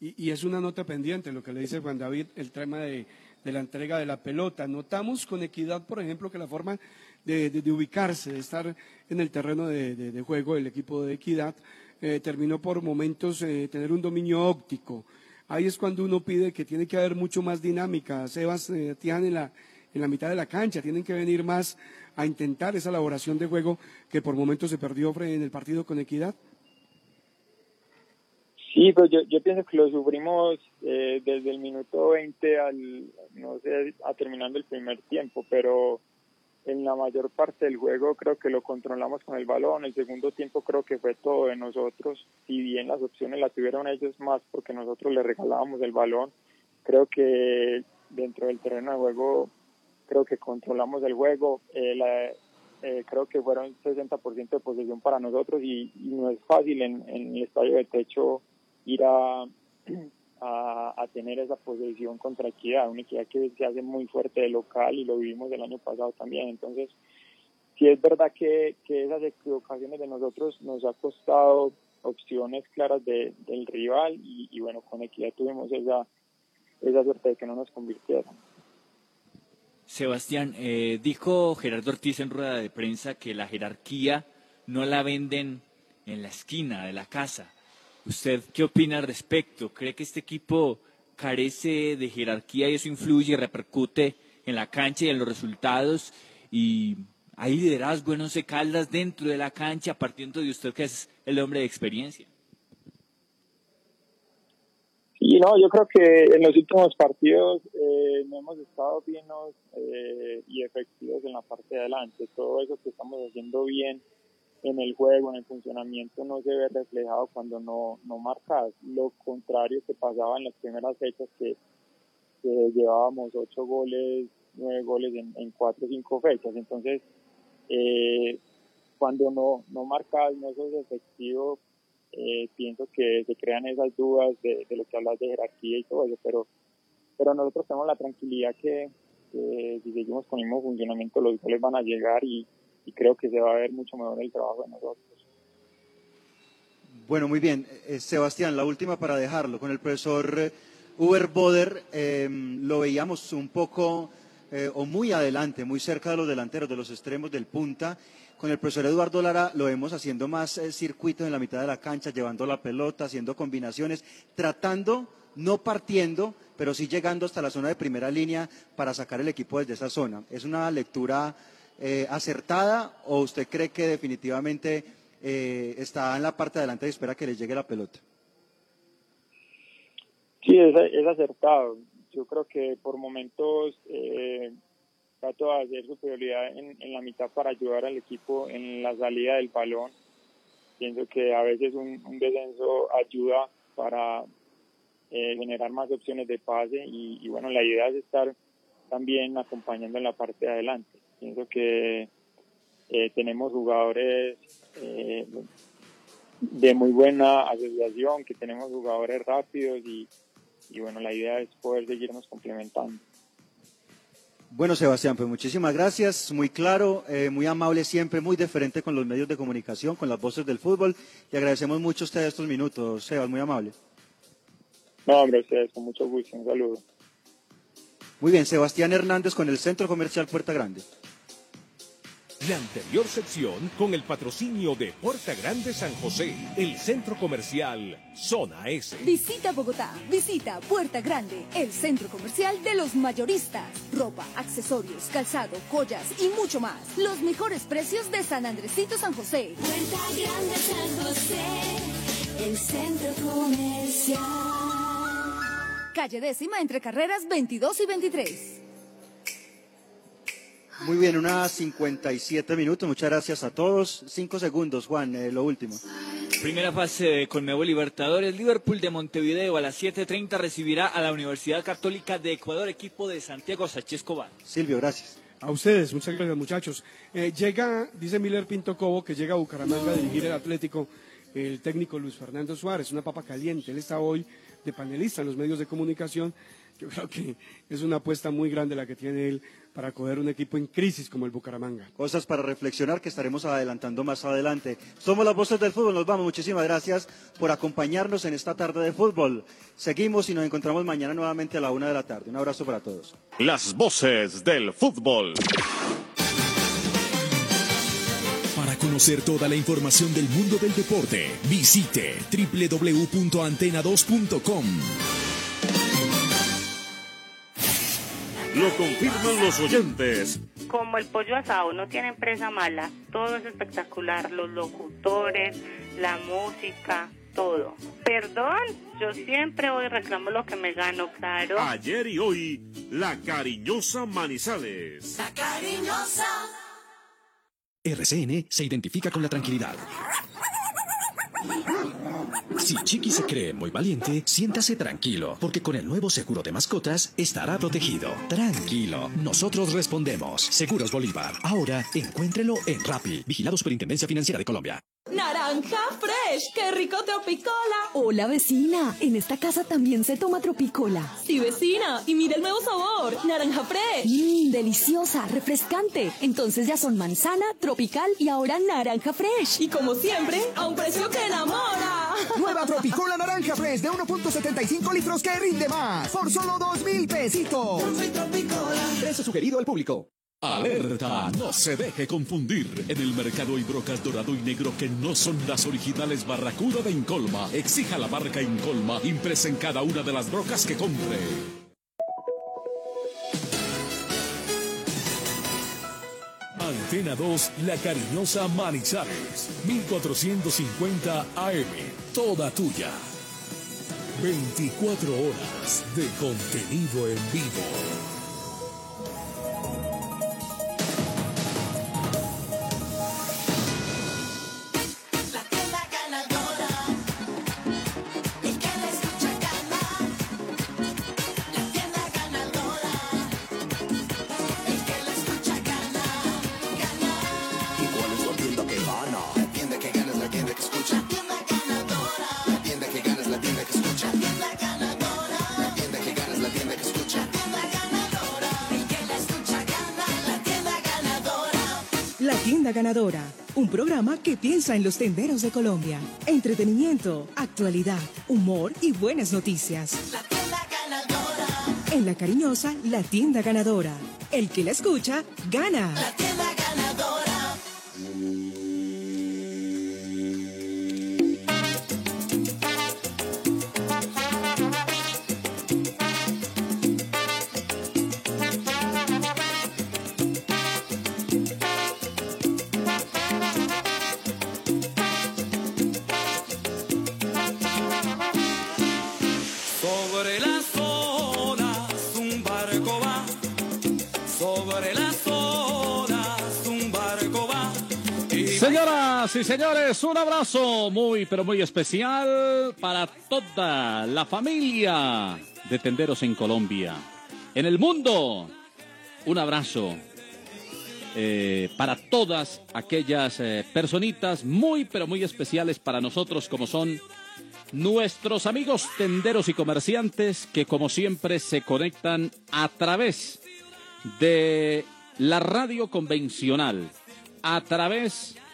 y, es una nota pendiente lo que le dice Juan David, el tema de, de la entrega de la pelota. Notamos con equidad, por ejemplo, que la forma de, de- ubicarse, de estar en el terreno de juego del equipo de equidad, eh, terminó por momentos eh, tener un dominio óptico. Ahí es cuando uno pide que tiene que haber mucho más dinámica. Sebas, eh, en la, en la mitad de la cancha, tienen que venir más a intentar esa elaboración de juego que por momentos se perdió en el partido con equidad. Sí, pues yo, yo pienso que lo sufrimos eh, desde el minuto 20 al, no sé, a terminando el primer tiempo, pero en la mayor parte del juego creo que lo controlamos con el balón. El segundo tiempo creo que fue todo de nosotros. Si bien las opciones las tuvieron ellos más porque nosotros les regalábamos el balón, creo que dentro del terreno de juego creo que controlamos el juego. Eh, la- eh, creo que fueron 60% de posesión para nosotros y, y no es fácil en, en el estadio de techo ir a, a, a tener esa posesión contra Equidad, una Equidad que se hace muy fuerte de local y lo vivimos el año pasado también. Entonces, sí es verdad que, que esas equivocaciones de nosotros nos ha costado opciones claras de, del rival y, y bueno, con Equidad tuvimos esa, esa suerte de que no nos convirtieron. Sebastián, eh, dijo Gerardo Ortiz en rueda de prensa que la jerarquía no la venden en la esquina de la casa. ¿Usted qué opina al respecto? ¿Cree que este equipo carece de jerarquía y eso influye y repercute en la cancha y en los resultados? ¿Y hay liderazgo en Once Caldas dentro de la cancha, partiendo de usted que es el hombre de experiencia? Y no, yo creo que en los últimos partidos eh, no hemos estado bien eh, y efectivos en la parte de adelante. Todo eso que estamos haciendo bien en el juego, en el funcionamiento, no se ve reflejado cuando no, no marcas. Lo contrario que pasaba en las primeras fechas, que, llevábamos ocho goles, nueve goles en, cuatro o cinco fechas. Entonces, eh, cuando no, no marcas, no sos efectivo, eh, pienso que se crean esas dudas de, de lo que hablas de jerarquía y todo eso, pero, pero nosotros tenemos la tranquilidad que, que si seguimos con el mismo funcionamiento los goles van a llegar y, y creo que se va a ver mucho mejor el trabajo de nosotros. Bueno, muy bien. Eh, Sebastián, la última para dejarlo. Con el profesor eh, Uber Boder eh, lo veíamos un poco eh, o muy adelante, muy cerca de los delanteros, de los extremos del punta. Con el profesor Eduardo Lara lo vemos haciendo más eh, circuitos en la mitad de la cancha, llevando la pelota, haciendo combinaciones, tratando, no partiendo, pero sí llegando hasta la zona de primera línea para sacar el equipo desde esa zona. ¿Es una lectura eh, acertada o usted cree que definitivamente eh, está en la parte de adelante y espera que le llegue la pelota? Sí, es, es acertado. Yo creo que por momentos eh, trato de hacer superioridad en, en la mitad para ayudar al equipo en la salida del balón. Pienso que a veces un, descenso ayuda para eh, generar más opciones de pase y, y bueno, la idea es estar también acompañando en la parte de adelante. Pienso que eh, tenemos jugadores eh, de muy buena asociación, que tenemos jugadores rápidos y, y bueno, la idea es poder seguirnos complementando. Bueno, Sebastián, pues muchísimas gracias, muy claro, eh, muy amable siempre, muy diferente con los medios de comunicación, con las voces del fútbol. Y agradecemos mucho a usted estos minutos, Sebas, muy amable. No, hombre, ustedes, con mucho gusto, un saludo. Muy bien, Sebastián Hernández con el Centro Comercial Puerta Grande. La anterior sección con el patrocinio de Puerta Grande San José, el centro comercial Zona S. Visita Bogotá, visita Puerta Grande, el centro comercial de los mayoristas. Ropa, accesorios, calzado, joyas y mucho más. Los mejores precios de San Andresito San José. Puerta Grande San José, el centro comercial. Calle décima entre carreras 22 y 23. Muy bien, unas 57 minutos, muchas gracias a todos. Cinco segundos, Juan, eh, lo último. Primera fase de Conmebol Libertadores. Liverpool de Montevideo a las 7.30 recibirá a la Universidad Católica de Ecuador, equipo de Santiago Sánchez Cobar. Silvio, gracias. A ustedes, muchas gracias muchachos. Eh, llega, dice Miller Pinto Cobo, que llega a Bucaramanga a dirigir el Atlético, el técnico Luis Fernando Suárez, una papa caliente. Él está hoy de panelista en los medios de comunicación yo creo que es una apuesta muy grande la que tiene él para coger un equipo en crisis como el Bucaramanga. Cosas para reflexionar que estaremos adelantando más adelante. Somos las voces del fútbol, nos vamos. Muchísimas gracias por acompañarnos en esta tarde de fútbol. Seguimos y nos encontramos mañana nuevamente a la una de la tarde. Un abrazo para todos. Las voces del fútbol. Para conocer toda la información del mundo del deporte, visite www.antena2.com. Lo confirman los oyentes. Como el pollo asado no tiene empresa mala, todo es espectacular, los locutores, la música, todo. Perdón, yo siempre hoy reclamo lo que me gano, claro. Ayer y hoy, la cariñosa Manizales. La cariñosa. RCN se identifica con la tranquilidad. Si Chiqui se cree muy valiente, siéntase tranquilo, porque con el nuevo seguro de mascotas estará protegido. Tranquilo, nosotros respondemos. Seguros Bolívar. Ahora encuéntrelo en Rappi, vigilado Superintendencia Financiera de Colombia. Naranja Fresh, qué rico tropicola. Hola vecina, en esta casa también se toma tropicola. Sí vecina, y mira el nuevo sabor, naranja Fresh. Mmm, deliciosa, refrescante. Entonces ya son manzana, tropical y ahora naranja Fresh. Y como siempre, a un precio que enamora. Nueva Tropicola Naranja Fresh de 1.75 litros que rinde más. Por solo 2 mil pesitos. Precio sugerido al público. Alerta, no se deje confundir. En el mercado hay brocas dorado y negro que no son las originales Barracuda de Incolma. Exija la marca Incolma impresa en cada una de las brocas que compre. Antena 2, La Cariñosa Manizales, 1450 AM, toda tuya. 24 horas de contenido en vivo. La Tienda Ganadora, un programa que piensa en los tenderos de Colombia. Entretenimiento, actualidad, humor y buenas noticias. La tienda ganadora. En la cariñosa La Tienda Ganadora. El que la escucha, gana. La señores, un abrazo muy, pero muy especial para toda la familia de tenderos en Colombia. En el mundo, un abrazo eh, para todas aquellas eh, personitas muy, pero muy especiales para nosotros, como son nuestros amigos tenderos y comerciantes que, como siempre, se conectan a través de la radio convencional, a través de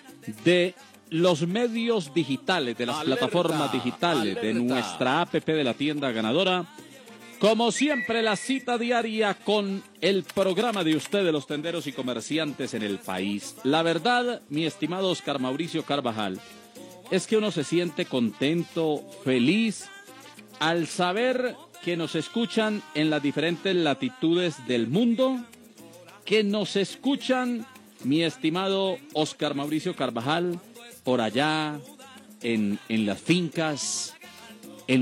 los medios digitales, de las Alerta, plataformas digitales, de nuestra APP de la tienda ganadora. Como siempre, la cita diaria con el programa de ustedes, los tenderos y comerciantes en el país. La verdad, mi estimado Oscar Mauricio Carvajal, es que uno se siente contento, feliz, al saber que nos escuchan en las diferentes latitudes del mundo, que nos escuchan, mi estimado Oscar Mauricio Carvajal, por allá, en, en las fincas,